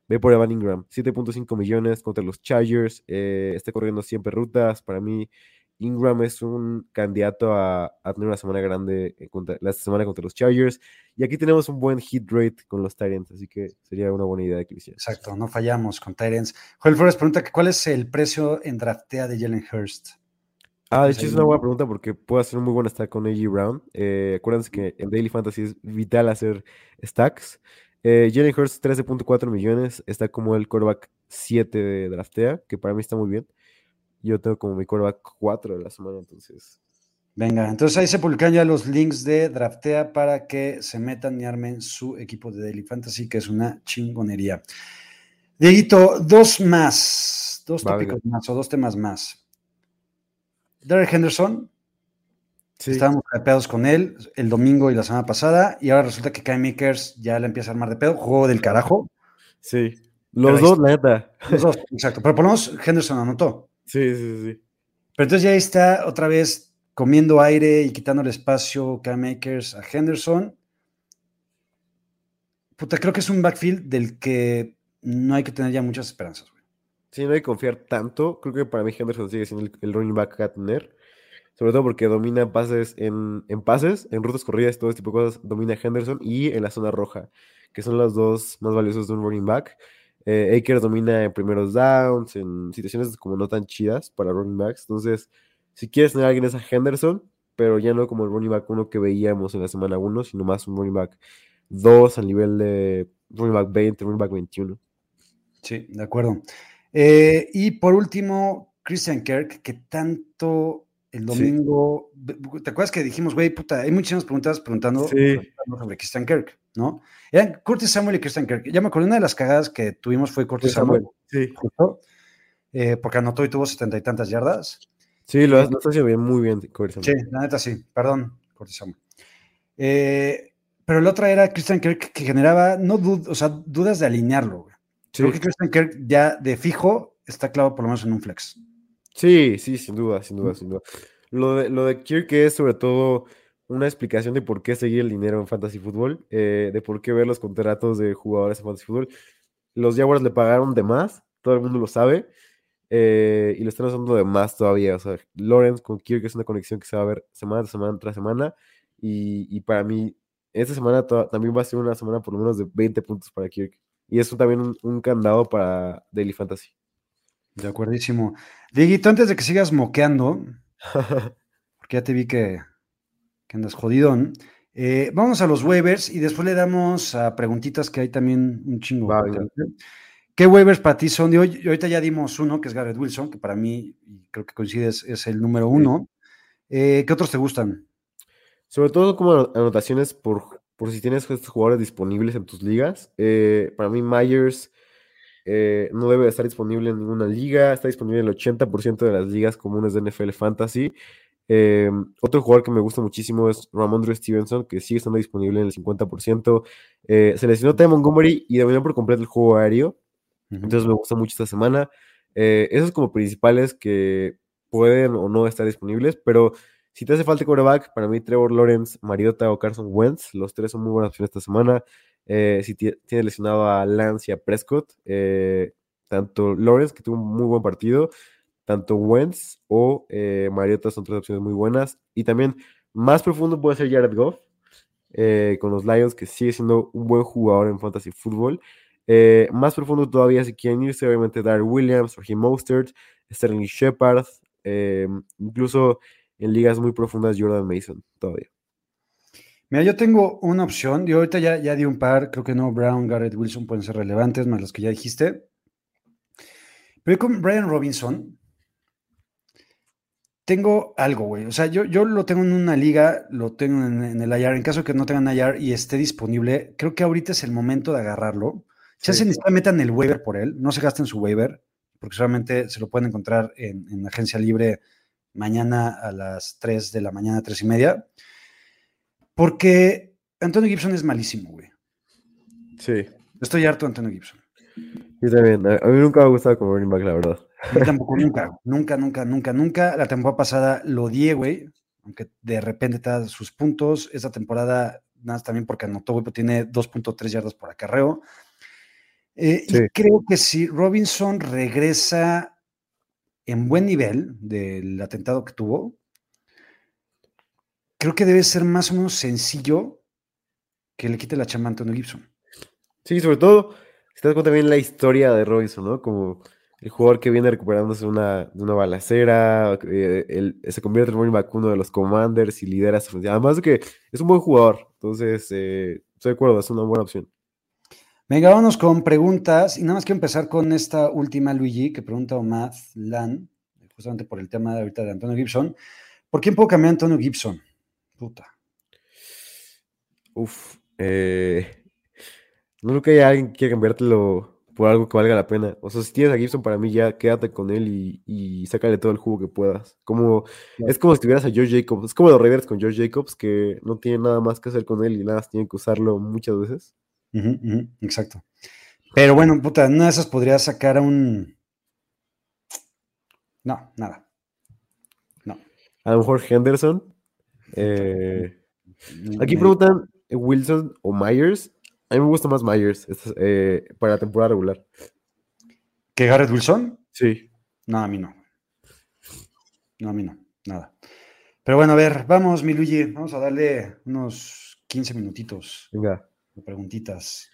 ve por Evan Ingram. 7.5 millones contra los Chargers. eh, está corriendo siempre rutas. Para mí, Ingram es un candidato a, a tener una semana grande en contra- la semana contra los Chargers. Y aquí tenemos un buen hit rate con los Tyrants, así que sería una buena idea que lo hicieras. Exacto, no fallamos con Tyrants. Joel Flores pregunta cuál es el precio en draftea de Jalen Hurst. Ah, de Pues hecho es una buena pregunta porque puede hacer un muy buen stack con AJ Brown. Eh, acuérdense que en Daily Fantasy es vital hacer stacks. Eh, Jalen Hurts 13.4 millones, está como el quarterback 7 de draftea, que para mí está muy bien. Yo tengo como mi quarterback 4 de la semana, entonces. Venga, entonces ahí se publican ya los links de Draftea para que se metan y armen su equipo de Daily Fantasy, que es una chingonería. Dieguito, dos más, dos Va, tópicos más o dos temas más. Derek Henderson, Sí, estábamos pedos con él el domingo y la semana pasada, y ahora resulta que Kai Makers ya le empieza a armar de pedo, juego del carajo. sí. Los dos, la neta. Los dos, exacto. Pero por lo menos Henderson anotó. Sí, sí, sí. Pero entonces ya ahí está otra vez comiendo aire y quitando el espacio Cam Makers a Henderson. Puta, creo que es un backfield del que no hay que tener ya muchas esperanzas. güey. Sí, no hay que confiar tanto. Creo que para mí Henderson sigue siendo el, el running back a tener. Sobre todo porque domina pases en, en pases, en rutas corridas, todo este tipo de cosas, domina Henderson y en la zona roja, que son los dos más valiosos de un running back. Eh, domina en primeros downs, en situaciones como no tan chidas para running backs. Entonces, si quieres tener a alguien es a Henderson, pero ya no como el running back 1 que veíamos en la semana 1, sino más un running back 2 al nivel de running back 20, running back 21. Sí, de acuerdo. Eh, y por último, Christian Kirk, que tanto el Sí. domingo. ¿Te acuerdas que dijimos, güey, puta, hay muchísimas preguntas preguntando Sí. preguntando sobre Christian Kirk, ¿no? Eran Curtis Samuel y Christian Kirk. Ya me acuerdo, una de las cagadas que tuvimos fue Curtis Samuel, Sí. justo, eh, porque anotó y tuvo setenta y tantas yardas. Sí, lo, lo haciendo bien, muy bien. Sí, Samuel. la neta sí, perdón, Curtis Samuel. Eh, pero la otra era Christian Kirk que generaba no dud- o sea, dudas de alinearlo. güey. Sí. Creo que Christian Kirk ya de fijo está clavado por lo menos en un flex. Sí, sí, sin duda, sin duda, sin duda. Lo de, lo de Kirk es sobre todo una explicación de por qué seguir el dinero en Fantasy Football, eh, de por qué ver los contratos de jugadores en Fantasy Football. Los Jaguars le pagaron de más, todo el mundo lo sabe, eh, y lo están usando de más todavía. O sea, Lawrence con Kirk es una conexión que se va a ver semana tras semana tras semana, y, y para mí, esta semana también va a ser una semana por lo menos de 20 puntos para Kirk. Y es un- también un, un candado para Daily Fantasy. De acuerdísimo. Dieguito, antes de que sigas moqueando, porque ya te vi que, que andas jodidón, eh, vamos a los waivers y después le damos a preguntitas que hay también un chingo. ¿Qué waivers para ti son? Hoy, y ahorita ya dimos uno, que es Garrett Wilson, que para mí, creo que coincides, es el número uno. Eh, ¿Qué otros te gustan? Sobre todo como ano- anotaciones por, por si tienes estos jugadores disponibles en tus ligas. Eh, para mí Myers eh, no debe estar disponible en ninguna liga, está disponible en el 80% de las ligas comunes de NFL Fantasy. Eh, otro jugador que me gusta muchísimo es Ramondre Stevenson, que sigue estando disponible en el 50%. Eh, se lesionó Ty Montgomery y dominó por completo el juego aéreo. Entonces me gusta mucho esta semana. Eh, esos como principales que pueden o no estar disponibles, pero si te hace falta quarterback, para mí Trevor Lawrence, Mariota o Carson Wentz, los tres son muy buenas opciones esta semana. Eh, si tiene lesionado a Lance y a Prescott, eh, tanto Lawrence, que tuvo un muy buen partido, tanto Wentz o eh, Mariota son tres opciones muy buenas. Y también más profundo puede ser Jared Goff, con los Lions, que sigue siendo un buen jugador en fantasy fútbol. más profundo todavía, si quieren irse, obviamente, Dar Williams, Raheem Mostert, Sterling Shepard, incluso en ligas muy profundas, Jordan Mason, todavía. Mira, yo tengo una opción. Yo ahorita ya, ya di un par. Creo que no Brown, Garrett Wilson pueden ser relevantes, más los que ya dijiste. Pero con Brian Robinson, tengo algo, güey. O sea, yo, yo lo tengo en una liga, lo tengo en, el IR. En caso de que no tengan IR y esté disponible, creo que ahorita es el momento de agarrarlo. Ya se necesita metan el waiver por él. No se gasten su waiver, porque solamente se lo pueden encontrar en, en agencia libre mañana a las 3 de la mañana, 3 y media. Porque Antonio Gibson es malísimo, güey. Sí. Estoy harto de Antonio Gibson. Yo también. A mí nunca me ha gustado como running back, la verdad. Mí tampoco, nunca, nunca, nunca, nunca, nunca. La temporada pasada lo odié, güey. Aunque de repente te da sus puntos. Esta temporada, nada también porque anotó, güey, pero tiene 2.3 yardas por acarreo. Eh, y creo que si Robinson regresa en buen nivel del atentado que tuvo, creo que debe ser más o menos sencillo que le quite la chamba a Antonio Gibson. Sí, sobre todo, si te das cuenta bien la historia de Robinson, ¿no? Como el jugador que viene recuperándose de una, de una balacera, eh, se convierte en un vacuno de los Commanders y lidera su Además de que es un buen jugador, entonces eh, estoy de acuerdo, es una buena opción. Venga, vámonos con preguntas. Y nada más quiero empezar con esta última, Luigi, que pregunta Omar Lan, justamente por el tema de ahorita de Antonio Gibson. ¿Por quién puedo cambiar a Antonio Gibson? Puta. Uf. Eh, no creo que haya alguien que quiera cambiártelo por algo que valga la pena. O sea, si tienes a Gibson, para mí ya quédate con él y, y sácale todo el jugo que puedas. Como, Es como si tuvieras a George Jacobs. Es como los Raiders con George Jacobs, que no tienen nada más que hacer con él y nada más tienen que usarlo muchas veces exacto. Pero bueno, puta, una de esas podría sacar a un. No, nada. No. A lo mejor Henderson. Eh, aquí preguntan Wilson o Myers. A mí me gusta más Myers eh, para la temporada regular. ¿Que Garrett Wilson? Sí. No, a mí no. No, a mí no. Nada. Pero bueno, a ver, vamos, mi Luigi. Vamos a darle unos 15 minutitos. Venga preguntitas.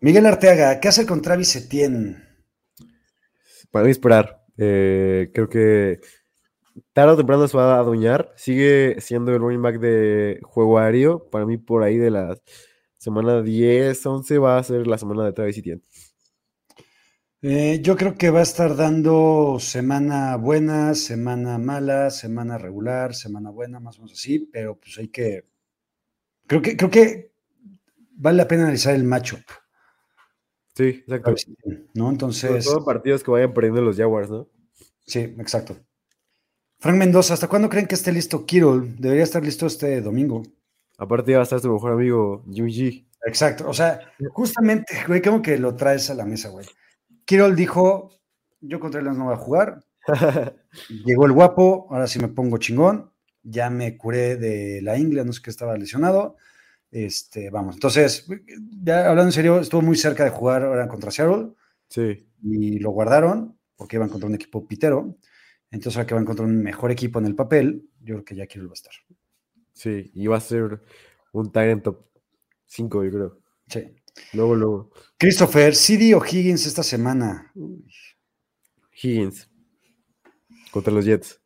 Miguel Arteaga, ¿qué hace con Travis Etienne? Para esperar. Eh, creo que tarde o temprano se va a adueñar. Sigue siendo el running back de juego aéreo. Para mí, por ahí de la semana 10, 11 va a ser la semana de Travis Etienne. Eh, yo creo que va a estar dando semana buena, semana mala, semana regular, semana buena, más o menos así, pero pues hay que. Creo que, creo que vale la pena analizar el matchup. Sí, exacto. ¿No? Entonces. Son partidos que vayan perdiendo los Jaguars, ¿no? Sí, exacto. Frank Mendoza, ¿hasta cuándo creen que esté listo Kirol? Debería estar listo este domingo. Aparte va a estar su mejor amigo, Jimmy Exacto, o sea, justamente, güey, como que lo traes a la mesa, güey. Kirol dijo, yo contra él no voy a jugar. Llegó el guapo, ahora sí me pongo chingón. Ya me curé de la ingle, no sé qué estaba lesionado. Este, vamos, entonces, ya hablando en serio, estuvo muy cerca de jugar ahora contra Seattle. Sí. Y lo guardaron porque iban contra un equipo pitero. Entonces, ahora que van contra un mejor equipo en el papel, yo creo que ya quiero va a estar. Sí, y va a ser un Tyrant top 5, yo creo. Sí. Luego, luego. Christopher, ¿CD o Higgins esta semana? Higgins. Contra los Jets.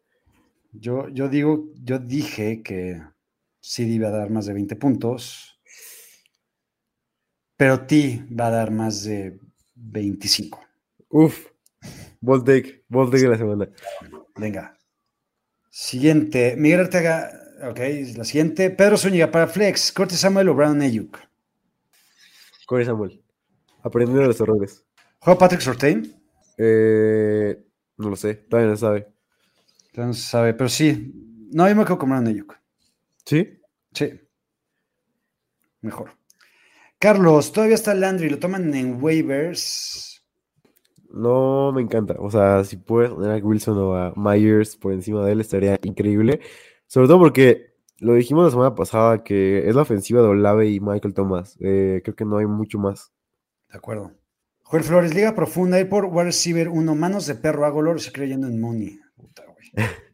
Yo, yo digo, yo dije que CD va a dar más de 20 puntos, pero T va a dar más de 25. Uf, bold take, bold take de la semana. Venga. Siguiente, Miguel Arteaga, ok, la siguiente. Pedro Zúñiga para Flex, Corte Samuel o Brown Ayuk. Corey Samuel, aprendiendo de los errores. ¿Juega Patrick Sortain? Eh, no lo sé, todavía no sabe. No se sabe, pero sí. No, yo me quedo con Brandon Ayuk. ¿Sí? Sí. Mejor. Carlos, todavía está Landry, lo toman en waivers. No me encanta. O sea, si puedes poner a Wilson o a Myers por encima de él, estaría increíble. Sobre todo porque lo dijimos la semana pasada que es la ofensiva de Olave y Michael Thomas. Eh, creo que no hay mucho más. De acuerdo. Joel Flores, Liga Profunda, y por wide receiver 1, manos de perro, hago loro, se creyendo en Mooney. Puta, güey.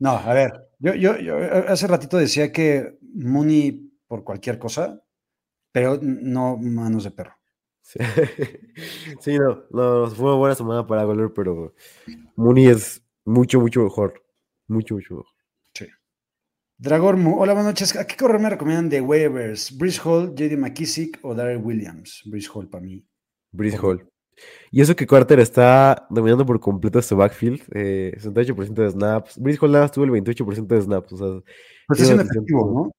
No, a ver, yo, yo, yo hace ratito decía que Mooney por cualquier cosa, pero no manos de perro. Sí, Sí, no, no, fue una buena semana para Golor, pero Mooney es mucho, mucho mejor. Mucho, mucho mejor. Dragor, Mu- hola, buenas noches. ¿A qué correr me recomiendan de waivers? Brice Hall, JD McKissick o Darrell Williams? Brice Hall para mí. Brice Hall. Y eso que Carter está dominando por completo este backfield, eh, 68% de snaps. Brice Hall nada más tuvo el 28% de snaps. O sea, Pero está Sí, siendo efectivo, sí. ¿no?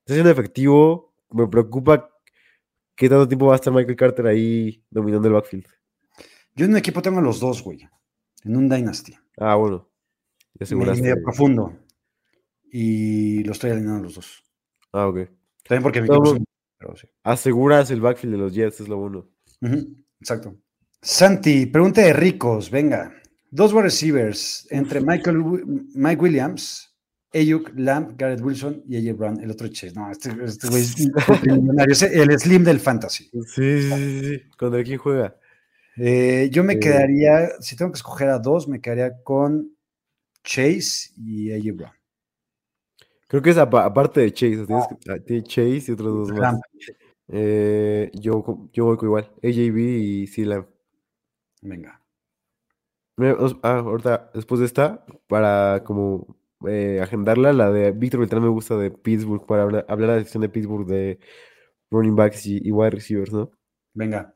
está siendo efectivo. Me preocupa qué tanto tiempo va a estar Michael Carter ahí dominando el backfield. Yo en un equipo tengo a los dos, güey. En un Dynasty. Ah, bueno. Aseguraste. Medio profundo. Y lo estoy alineando a los dos. Ah, ok. También porque mi No, equipo no. es- pero sí. Aseguras el backfield de los Jets, es lo bueno. Exacto. Santi, pregunta de ricos, venga. Dos wide receivers entre Michael, Mike Williams, Ayuk, Lamb, Garrett Wilson y AJ Brown, el otro Chase. No, este, este güey es multimillonario, es el slim del fantasy. Sí, sí, sí, sí. ¿Contra quién juega? Eh, yo me Eh. quedaría, si tengo que escoger a dos, me quedaría con Chase y AJ Brown. Creo que es apa- aparte de Chase. tienes ah, tiene Chase y otros dos más. Lamb. Eh, yo, yo voy con igual. AJB y C-Lamb. Venga. Mira, os- Ah, ahorita, después de esta, para como eh, agendarla, la de Víctor Beltrán me gusta de Pittsburgh, para hablar, hablar de la sección de Pittsburgh de running backs y, y wide receivers, ¿no? Venga.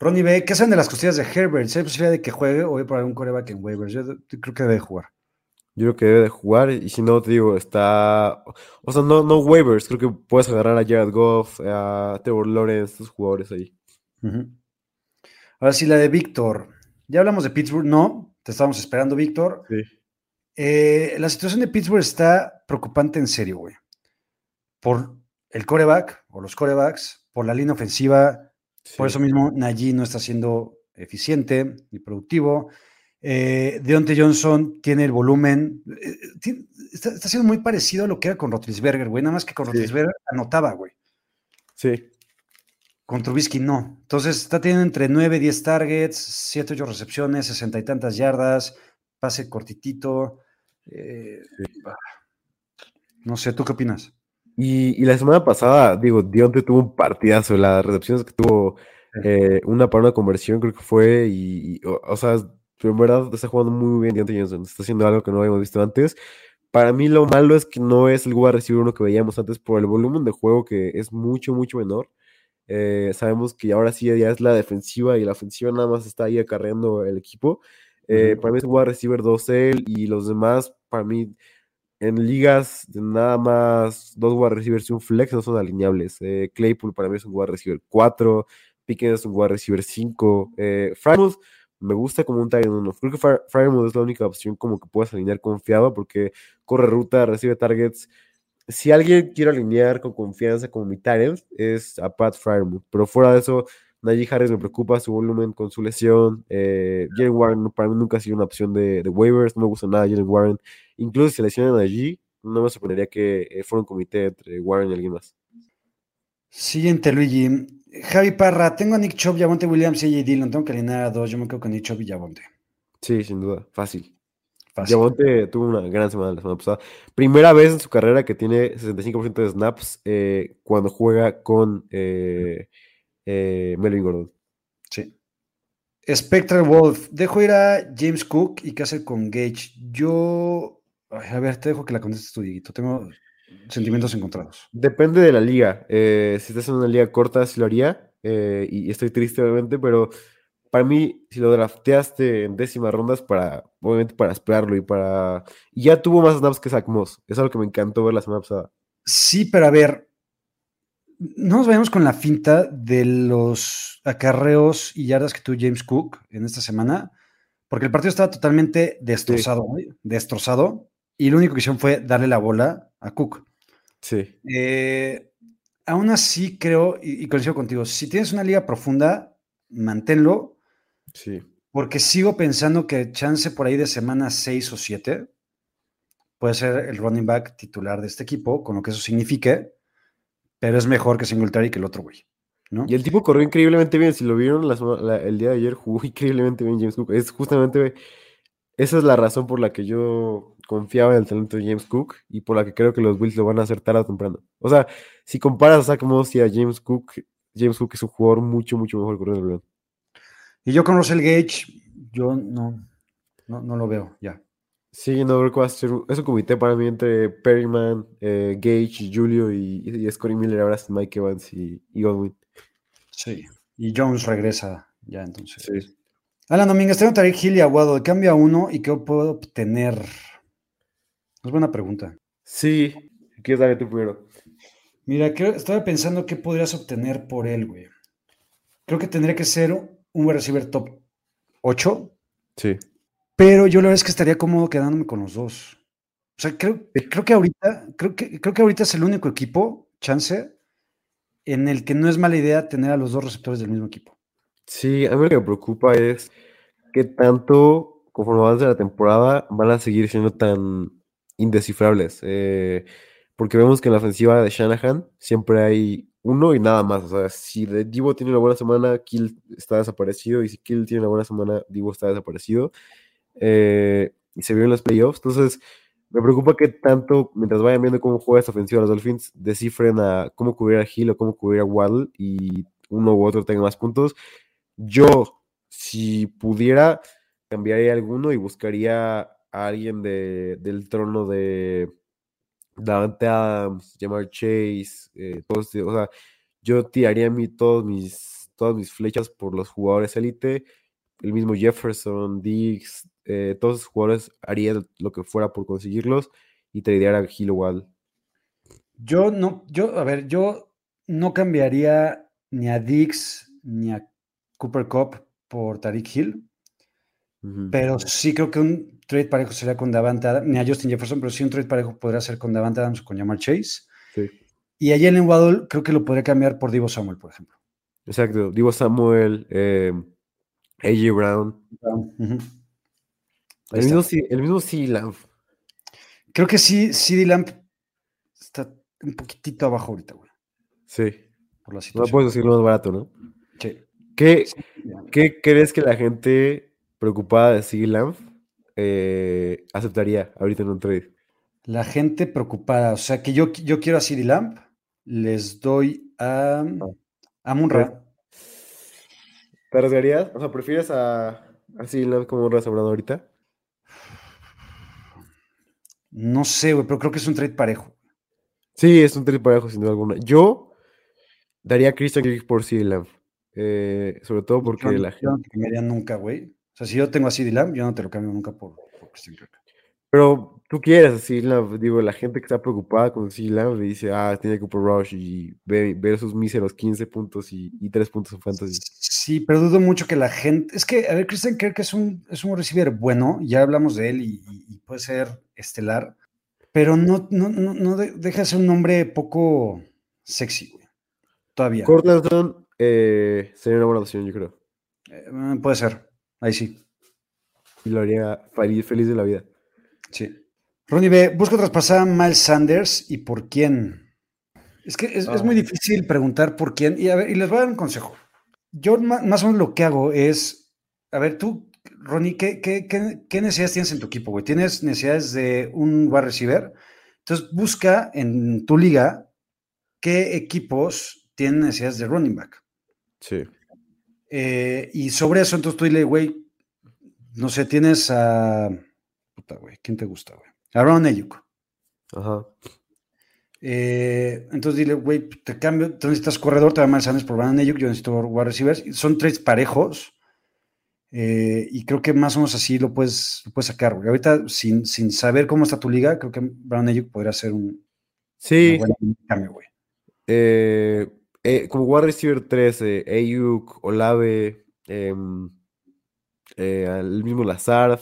Ronnie B, ¿qué saben de las costillas de Herbert? ¿Si hay posibilidad de que juegue o voy por algún coreback en waivers? Yo creo que debe jugar. Yo creo que debe de jugar, y si no, te digo, está. O sea, no, no waivers, creo que puedes agarrar a Jared Goff, a Trevor Lawrence, estos jugadores ahí. Ahora sí, la de Víctor. Ya hablamos de Pittsburgh, no, te estábamos esperando, Víctor. Sí. Eh, la situación de Pittsburgh está preocupante en serio, güey. Por el coreback o los corebacks, por la línea ofensiva. Por eso mismo, Najee no está siendo eficiente ni productivo. Eh, Deontay Johnson tiene el volumen. eh, tiene- está, está siendo muy parecido a lo que era con Rotlisberger, güey. Nada más que con Sí. Rotlisberger anotaba, güey. Sí. Con Trubisky no. Entonces está teniendo entre 9, 10 targets, 7, 8 recepciones, 60 y tantas yardas, pase cortitito. Eh, No sé, ¿tú qué opinas? Y, y la semana pasada, digo, Dionte tuvo un partidazo, las recepciones que tuvo, eh, una para una conversión, creo que fue, y, y, o, o sea, en verdad está jugando muy bien Dionte Johnson, está haciendo algo que no habíamos visto antes. Para mí lo malo es que no es el wide receiver uno que veíamos antes por el volumen de juego que es mucho, mucho menor. Eh, sabemos que ahora sí ya es la defensiva y la ofensiva nada más está ahí acarreando el equipo. Para mí es un wide receiver 2 él y los demás, para mí, en ligas de nada más dos wide receivers y un flex no son alineables. Eh, Claypool para mí es un wide receiver 4, Pickens es un wide receiver 5. Eh, me gusta como un end 1. Creo que Fry- Frymouth es la única opción como que puedas alinear confiado porque corre ruta, recibe targets. Si alguien quiere alinear con confianza como mi end, es a Pat Frymouth. Pero fuera de eso, Najee Harris me preocupa su volumen con su lesión. Eh, Jalen Warren para mí nunca ha sido una opción de, de waivers. No me gusta nada Jalen Warren. Incluso si se lesionan allí, no me sorprendería que eh, fuera un comité entre Warren y alguien más. Siguiente, Luigi. Javi Parra, tengo a Nick Chubb, Javonte Williams y AJ Dillon. Tengo que alinear a dos. Yo me quedo con Nick Chubb y Javonte. Sí, sin duda, fácil. Fácil. Javonte tuvo una gran semana la semana pasada. Primera vez en su carrera que tiene 65% de snaps eh, cuando juega con eh, eh, Melvin Gordon. Sí. Spectral Wolf, dejo ir a James Cook y qué hacer con Gage. Yo, a ver, te dejo que la contestes tú, Dieguito. Tengo sentimientos encontrados. Depende de la liga. eh, si estás en una liga corta, sí lo haría. eh, y estoy triste, obviamente, pero para mí, si lo drafteaste en décimas rondas, para, obviamente para esperarlo y para. Y ya tuvo más snaps que Zach Moss. Es algo que me encantó ver la semana pasada. Sí, pero a ver, no nos vayamos con la finta de los acarreos y yardas que tuvo James Cook en esta semana, porque el partido estaba totalmente destrozado, güey, destrozado, y lo único que hicieron fue darle la bola a Cook. Sí. Eh, aún así creo, y, y coincido contigo, si tienes una liga profunda, manténlo, Sí. porque sigo pensando que chance por ahí de semana 6 o 7 puede ser el running back titular de este equipo, con lo que eso signifique, pero es mejor que Singletary que el otro güey, ¿no? Y el tipo corrió increíblemente bien. Si lo vieron la sema- la- el día de ayer, jugó increíblemente bien James Cook. Es justamente esa es la razón por la que yo confiaba en el talento de James Cook y por la que creo que los Bills lo van a hacer tarde o temprano. O sea, si comparas a Zach Moss y a James Cook, James Cook es un jugador mucho, mucho mejor corriendo el balón. Y yo con Russell Gage, yo no, no, no lo veo ya. Sí, no creo que va a ser un, es un comité para mí entre Perryman, eh, Gage, y Julio y, y Scotty Miller, ahora es Mike Evans y, y Godwin. Sí. Y Jones regresa ya entonces. Sí. Alan Domínguez, tengo Tarek Hill y Aguado. ¿De cambio a uno y qué puedo obtener? Es buena pregunta. Sí, ¿quieres darle tú primero? Mira, creo, estaba pensando qué podrías obtener por él, güey. Creo que tendría que ser un wide receiver top 8, Sí. Pero yo la verdad es que estaría cómodo quedándome con los dos. O sea, creo, creo que ahorita, creo que, creo que ahorita es el único equipo, chance, en el que no es mala idea tener a los dos receptores del mismo equipo. Sí, a mí lo que me preocupa es qué tanto, conforme avance la temporada, van a seguir siendo tan indescifrables. eh, porque vemos que en la ofensiva de Shanahan siempre hay uno y nada más. O sea, si Divo tiene una buena semana, Kill está desaparecido. Y si Kill tiene una buena semana, Divo está desaparecido. Eh, y se vio en los playoffs. Entonces, me preocupa que tanto, mientras vayan viendo cómo juega esta ofensiva los Dolphins, descifren a cómo cubrir a Hill o cómo cubrir a Waddle y uno u otro tenga más puntos. Yo, si pudiera, cambiaría alguno y buscaría a alguien de, del trono de Davante Adams, Jamar Chase, eh, todos, o sea, yo tiraría mi, todos mis, todas mis flechas por los jugadores élite, el mismo Jefferson, Diggs, eh, todos esos jugadores haría lo que fuera por conseguirlos y tradear a Waddle. Yo no, yo, a ver, yo no cambiaría ni a Dix ni a Cooper Cup por Tariq Hill, pero sí creo que un trade parejo sería con Davante Adams, ni a Justin Jefferson, pero sí un trade parejo podría ser con Davante Adams o con Jamar Chase. Sí, Y a Jalen Waddle creo que lo podría cambiar por Divo Samuel, por ejemplo. exacto. Divo Samuel, eh, AJ Brown, el mismo, el mismo CeeDee Lamb. Creo que sí, CD Lamp está un poquitito abajo ahorita, güey, Sí, por la no puedes decirlo más barato, ¿no? Sí. ¿Qué, Sí. ¿Qué crees que la gente preocupada de CeeDee Lamb eh, aceptaría ahorita en un trade? La gente preocupada, o sea que yo, yo quiero a CD Lamp, les doy a, a Munra. ¿Te arriesgarías? O sea, ¿prefieres a, a CeeDee Lamb como resobrado ahorita? No sé, güey, pero creo que es un trade parejo. Sí, es un trade parejo, sin duda alguna. Yo daría a Christian Kirk por CeeDee Lamb. eh, sobre todo porque yo, la yo gente... no te cambiaría nunca, güey. O sea, si yo tengo a CD Lamb, yo no te lo cambio nunca por, por Christian Kirk. Pero tú quieres a digo, la gente que está preocupada con Lamb le dice, ah, tiene Cooper Rush y ve, ver sus míseros 15 puntos y, y 3 puntos en fantasy. Sí, pero dudo mucho que la gente. Es que, a ver, Christian Kirk es un, es un receiver bueno, ya hablamos de él y, y- puede ser estelar, pero no, no, no, no de- deja de ser un nombre poco sexy, güey. Todavía. Cortland Sutton, eh, sería una buena opción, yo creo. Eh, puede ser, ahí sí. Y lo haría feliz, feliz de la vida. Sí. Ronnie B, busco traspasar a Miles Sanders y por quién. Es que es, es muy Ah. difícil preguntar por quién. Y a ver, y les voy a dar un consejo. Yo más o menos lo que hago es, a ver, tú, Ronnie, ¿qué, qué, qué- qué necesidades tienes en tu equipo, güey? ¿Tienes necesidades de un wide receiver? Entonces busca en tu liga qué equipos tienen necesidades de running back. Sí. Eh, y sobre eso, entonces tú dile, güey, no sé, tienes a. Puta, güey, ¿quién te gusta, güey? A Ron Ayuk. Ajá. Eh, entonces dile, güey, te cambio, tú necesitas corredor, te va a Miles Sanders por Brandon Ayuk, yo necesito wide receivers. Son trades parejos. eh, y creo que más o menos así lo puedes, lo puedes sacar, güey. Ahorita, sin, sin saber cómo está tu liga, creo que Brandon Ayuk podría ser un Sí, cambio, güey. eh, eh, como wide receiver 13, Ayuk, Olave, em, eh, el mismo Lazard,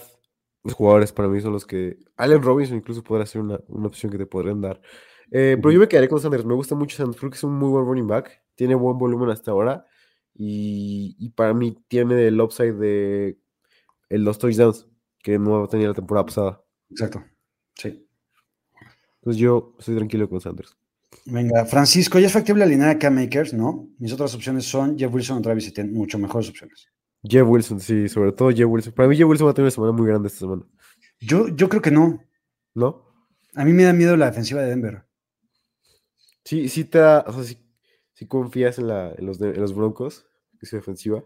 los jugadores para mí son los que. Allen Robinson incluso podrá ser una, una opción que te podrían dar. Eh, pero yo me quedaré con Sanders. Me gusta mucho Sanders. Creo que es un muy buen running back. Tiene buen volumen hasta ahora. Y, y para mí tiene el upside de el dos touchdowns que no tenía la temporada pasada. Exacto. Sí. Entonces yo estoy tranquilo con Sanders. Venga, Francisco, ya es factible alinear a Cam Makers, ¿no? Mis otras opciones son Jeff Wilson o Travis Etienne, mucho mejores opciones. Jeff Wilson, sí, sobre todo Jeff Wilson. Para mí Jeff Wilson va a tener una semana muy grande esta semana. Yo, yo creo que no. ¿No? A mí me da miedo la defensiva de Denver. Sí, sí te da, o sea, sí, sí confías en, la, en, los, en los Broncos, que es su defensiva.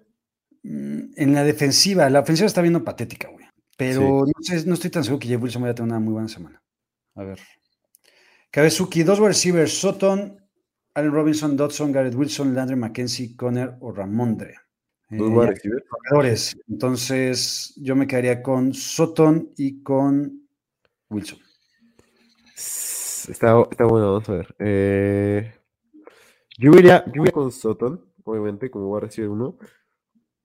Mm, En la defensiva, la ofensiva está viendo patética, güey. Pero no, sé, no estoy tan seguro que Jeff Wilson vaya a tener una muy buena semana. A ver. Cabezuki, dos receivers, Sutton, Allen Robinson, Dodson, Garrett Wilson, Landry McKenzie, Conner o Ramondre. Dos Eh, corredores. Entonces, yo me quedaría con Sutton y con Wilson. Está, está bueno, vamos a ver. Eh, yo iría, yo iría con Sutton, obviamente, como va a recibir uno.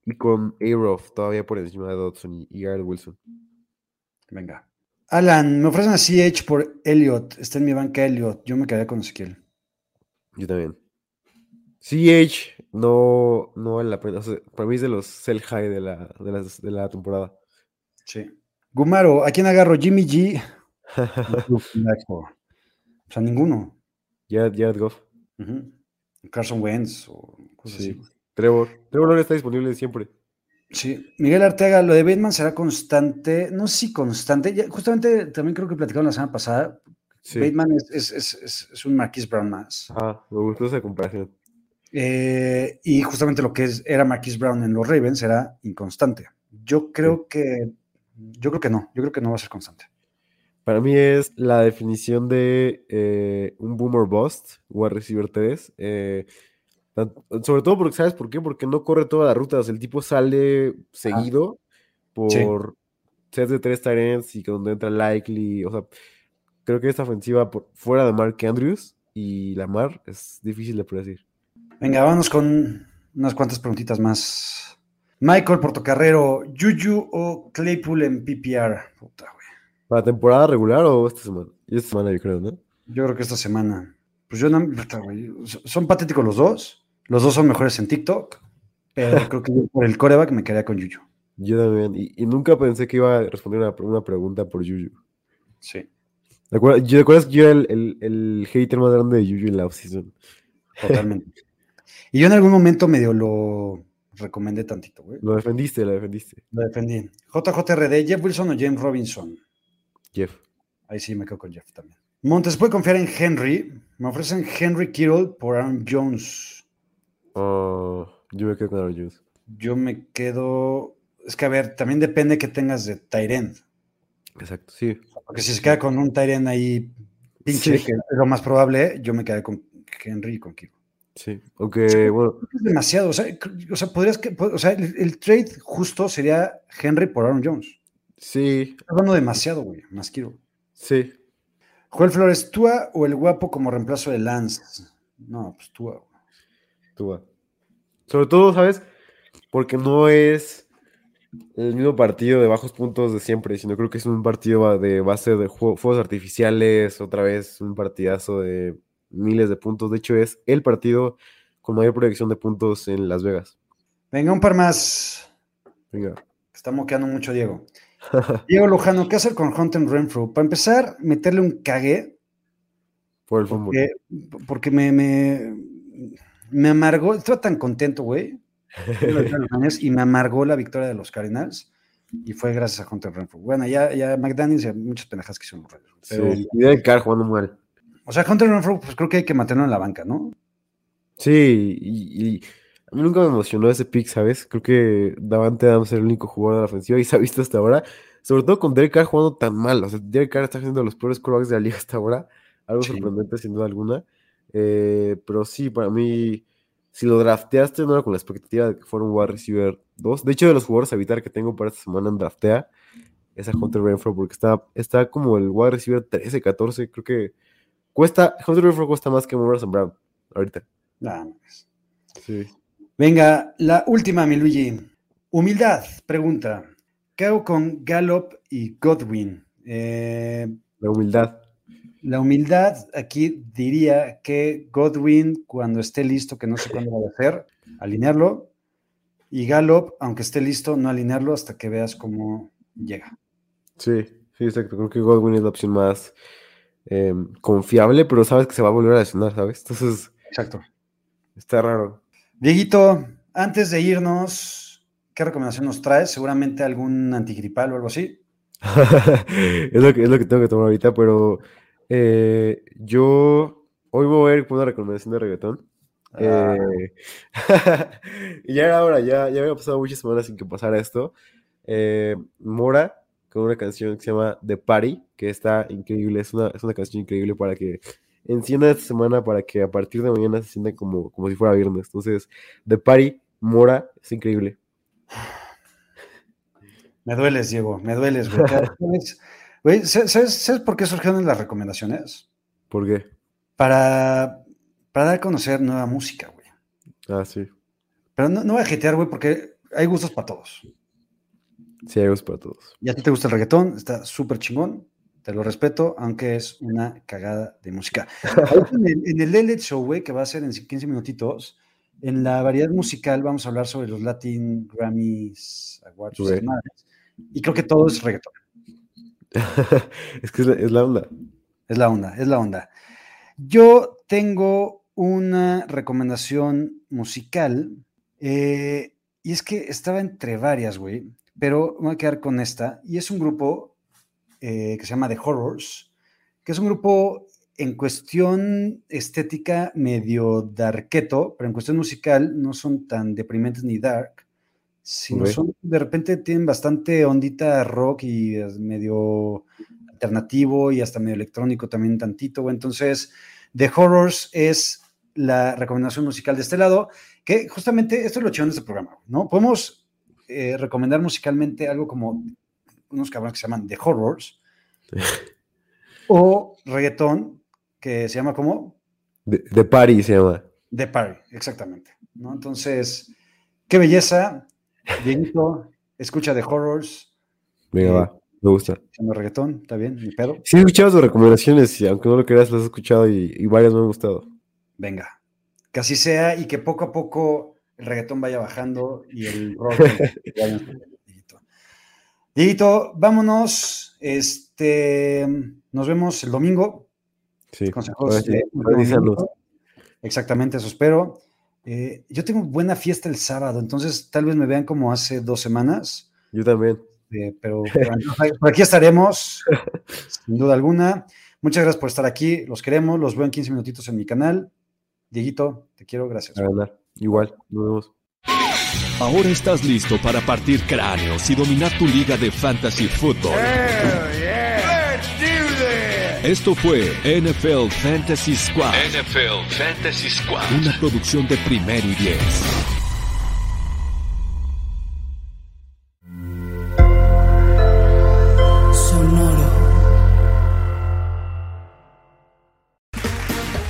Y con A-Rof, todavía por encima de Dodson y, y Garrett Wilson. Venga. Alan, me ofrecen a CH por Elliot. Está en mi banca Elliot. Yo me quedaría con Ezequiel. Yo también. CH no, no vale la o sea, para mí es de los sell high de la, de las- de la temporada. Sí. Gumaro, ¿a quién agarro? Jimmy G. o sea, ninguno. Jared, Jared Goff. Carson Wentz o cosas Sí. así. Trevor. Trevor Lawrence está disponible siempre. Sí. Miguel Arteaga, lo de Bateman será constante. No sé si constante. Ya, justamente también creo que platicaron la semana pasada. Sí. Bateman es, es- es- es- es un Marquise Brown más. Ah, me gustó esa comparación. Eh, y justamente lo que es- era Marquise Brown en los Ravens era inconstante. Yo creo que. Yo creo que no. Yo creo que no va a ser constante. Para mí es la definición de eh, un boomer bust, wide receiver 3. eh, sobre todo porque, ¿sabes por qué? Porque no corre todas las rutas. El tipo sale seguido por sets de tres ends y que donde entra Likely. O sea, creo que esta ofensiva por, fuera de Mark Andrews y Lamar es difícil de predecir. Venga, vámonos con unas cuantas preguntitas más. Michael Portocarrero, Juju o Claypool en PPR. Puta, güey. ¿Para temporada regular o esta semana? Y esta semana yo creo, ¿no? Yo creo que esta semana. Pues yo no. puta, güey. So- Son patéticos los dos. Los dos son mejores en TikTok. Pero creo que yo por el coreback me quedaría con Juju. Yo también. Y, y nunca pensé que iba a responder una, una pregunta por Juju. Sí, ¿Te acuerdas, yo- ¿te acuerdas que yo era el, el, el hater más grande de Juju en la offseason? totalmente. y yo en algún momento medio lo recomendé tantito, güey. Lo defendiste, lo defendiste. Lo defendí. JJRD, Jeff Wilson o James Robinson. Jeff. Ahí sí me quedo con Jeff también. Montes puede confiar en Henry. Me ofrecen Henry Kittle por Aaron Jones. Oh, yo me quedo con Aaron Jones. Yo me quedo. Es que a ver, también depende que tengas de Tyrend. Exacto, sí. Porque si se queda con un Tyrend ahí pinche, Sí. que es lo más probable, yo me quedé con Henry y con Kittle. Sí. Aunque, bueno, Es demasiado. O sea, o sea, podrías que. O sea, el, el trade justo sería Henry por Aaron Jones. sí, Estás dando demasiado, güey. Más Kittle. sí. Joel Flores, ¿Tua o el guapo como reemplazo de Lance? No, pues Tua. güey. Sobre todo, ¿sabes? Porque no es el mismo partido de bajos puntos de siempre, sino creo que es un partido de base de juego- fuegos artificiales, otra vez un partidazo de miles de puntos. De hecho, es el partido con mayor proyección de puntos en Las Vegas. Venga, un par más. Venga. Está moqueando mucho Diego. Diego Lujano, ¿qué hacer con Hunter Renfro? Para empezar, meterle un cague, Por el fútbol. porque, porque me, me, me amargó, estaba tan contento, güey, y me amargó la victoria de los Cardinals, y fue gracias a Hunter Renfro. Bueno, ya, ya McDaniels y muchas pendejas que hicieron los. Pero, Sí, y Derek Carr jugando mal. O sea, Hunter Renfro, pues creo que hay que mantenerlo en la banca, ¿no? Sí, y, y a mí nunca me emocionó ese pick, ¿sabes? Creo que Davante Adams era el único jugador de la ofensiva y se ha visto hasta ahora, sobre todo con Derek Carr jugando tan mal. O sea, Derek Carr está haciendo los peores quarterbacks de la liga hasta ahora, algo Sí. sorprendente sin duda alguna. Eh, pero sí, para mí, si lo drafteaste, no era con la expectativa de que fuera un wide receiver 2. De hecho, de los jugadores a evitar que tengo para esta semana en draftea, es a Hunter Renfro, porque está, está como el wide receiver 13, 14, creo que cuesta, Hunter Renfro cuesta más que Morrison Brown ahorita. Nada más. Sí. Venga, la última, mi Luigi. Humildad, pregunta. ¿Qué hago con Gallop y Godwin? Eh, La humildad. la humildad, aquí diría que Godwin, cuando esté listo, que no sé cuándo va a hacer, alinearlo. Y Gallop, aunque esté listo, no alinearlo hasta que veas cómo llega. Sí, sí, exacto. Creo que Godwin es la opción más eh, confiable, pero sabes que se va a volver a lesionar, ¿sabes? Entonces, Exacto. está raro. Dieguito, antes de irnos, ¿qué recomendación nos traes? Seguramente algún antigripal o algo así. es, lo que, es lo que tengo que tomar ahorita, pero eh, yo hoy voy a ir por una recomendación de reggaetón. Ah. Eh, y ya era hora, ya, ya había pasado muchas semanas sin que pasara esto. Eh, Mora, con una canción que se llama The Party, que está increíble, es una, es una canción increíble para que encienda esta semana, para que a partir de mañana se sienta como, como si fuera viernes. Entonces, The Party, Mora, es increíble. Me dueles, Diego, me dueles, güey. ¿sabes, sabes por qué surgieron las recomendaciones? ¿Por qué? Para, para dar a conocer nueva música, güey. Ah, sí. Pero no, no voy a jetear, güey, porque hay gustos para todos. Sí, gustos para todos. Y a ti te gusta el reggaetón, está súper chingón, te lo respeto, aunque es una cagada de música. En el, en el Late Show, güey, que va a ser en 15 minutitos, en la variedad musical vamos a hablar sobre los Latin Grammys Awards. Madres, Y creo que todo es reggaetón. es que es la, es la onda. Es la onda, es la onda. Yo tengo una recomendación musical eh, y es que estaba entre varias, güey, pero me voy a quedar con esta y es un grupo eh, que se llama The Horrors, que es un grupo en cuestión estética medio darketo, pero en cuestión musical no son tan deprimentes ni dark, sino Ok. son, de repente tienen bastante ondita rock y medio alternativo y hasta medio electrónico también tantito. Entonces, The Horrors es la recomendación musical de este lado, que justamente esto es lo chingón de este programa, ¿no? Podemos eh, recomendar musicalmente algo como unos cabrones que se llaman The Horrors o reggaetón que se llama como De, de Party se llama. The Party, exactamente, ¿no? Entonces, qué belleza, Dieguito, escucha The Horrors, Venga, Eh, va. Me gusta. reggaetón, está bien, mi pedo. Sí, he escuchado sus recomendaciones y aunque no lo creas, las he escuchado y, y varias me han gustado. Venga, que así sea y que poco a poco el reggaetón vaya bajando y el rock vaya subiendo, Dieguito. Dieguito, vámonos. Este, nos vemos el domingo. Sí. Consejos. Exactamente, eso espero. Eh, yo tengo buena fiesta el sábado, entonces tal vez me vean como hace dos semanas, Yo también. eh, pero, pero por aquí estaremos, sin duda alguna. Muchas gracias por estar aquí, los queremos, los veo en 15 minutitos en mi canal. Dieguito, te quiero, gracias. Igual. Nos vemos. Ahora estás listo para partir cráneos y dominar tu liga de fantasy fútbol. Esto fue NFL Fantasy Squad, NFL Fantasy Squad. una producción de primero y diez.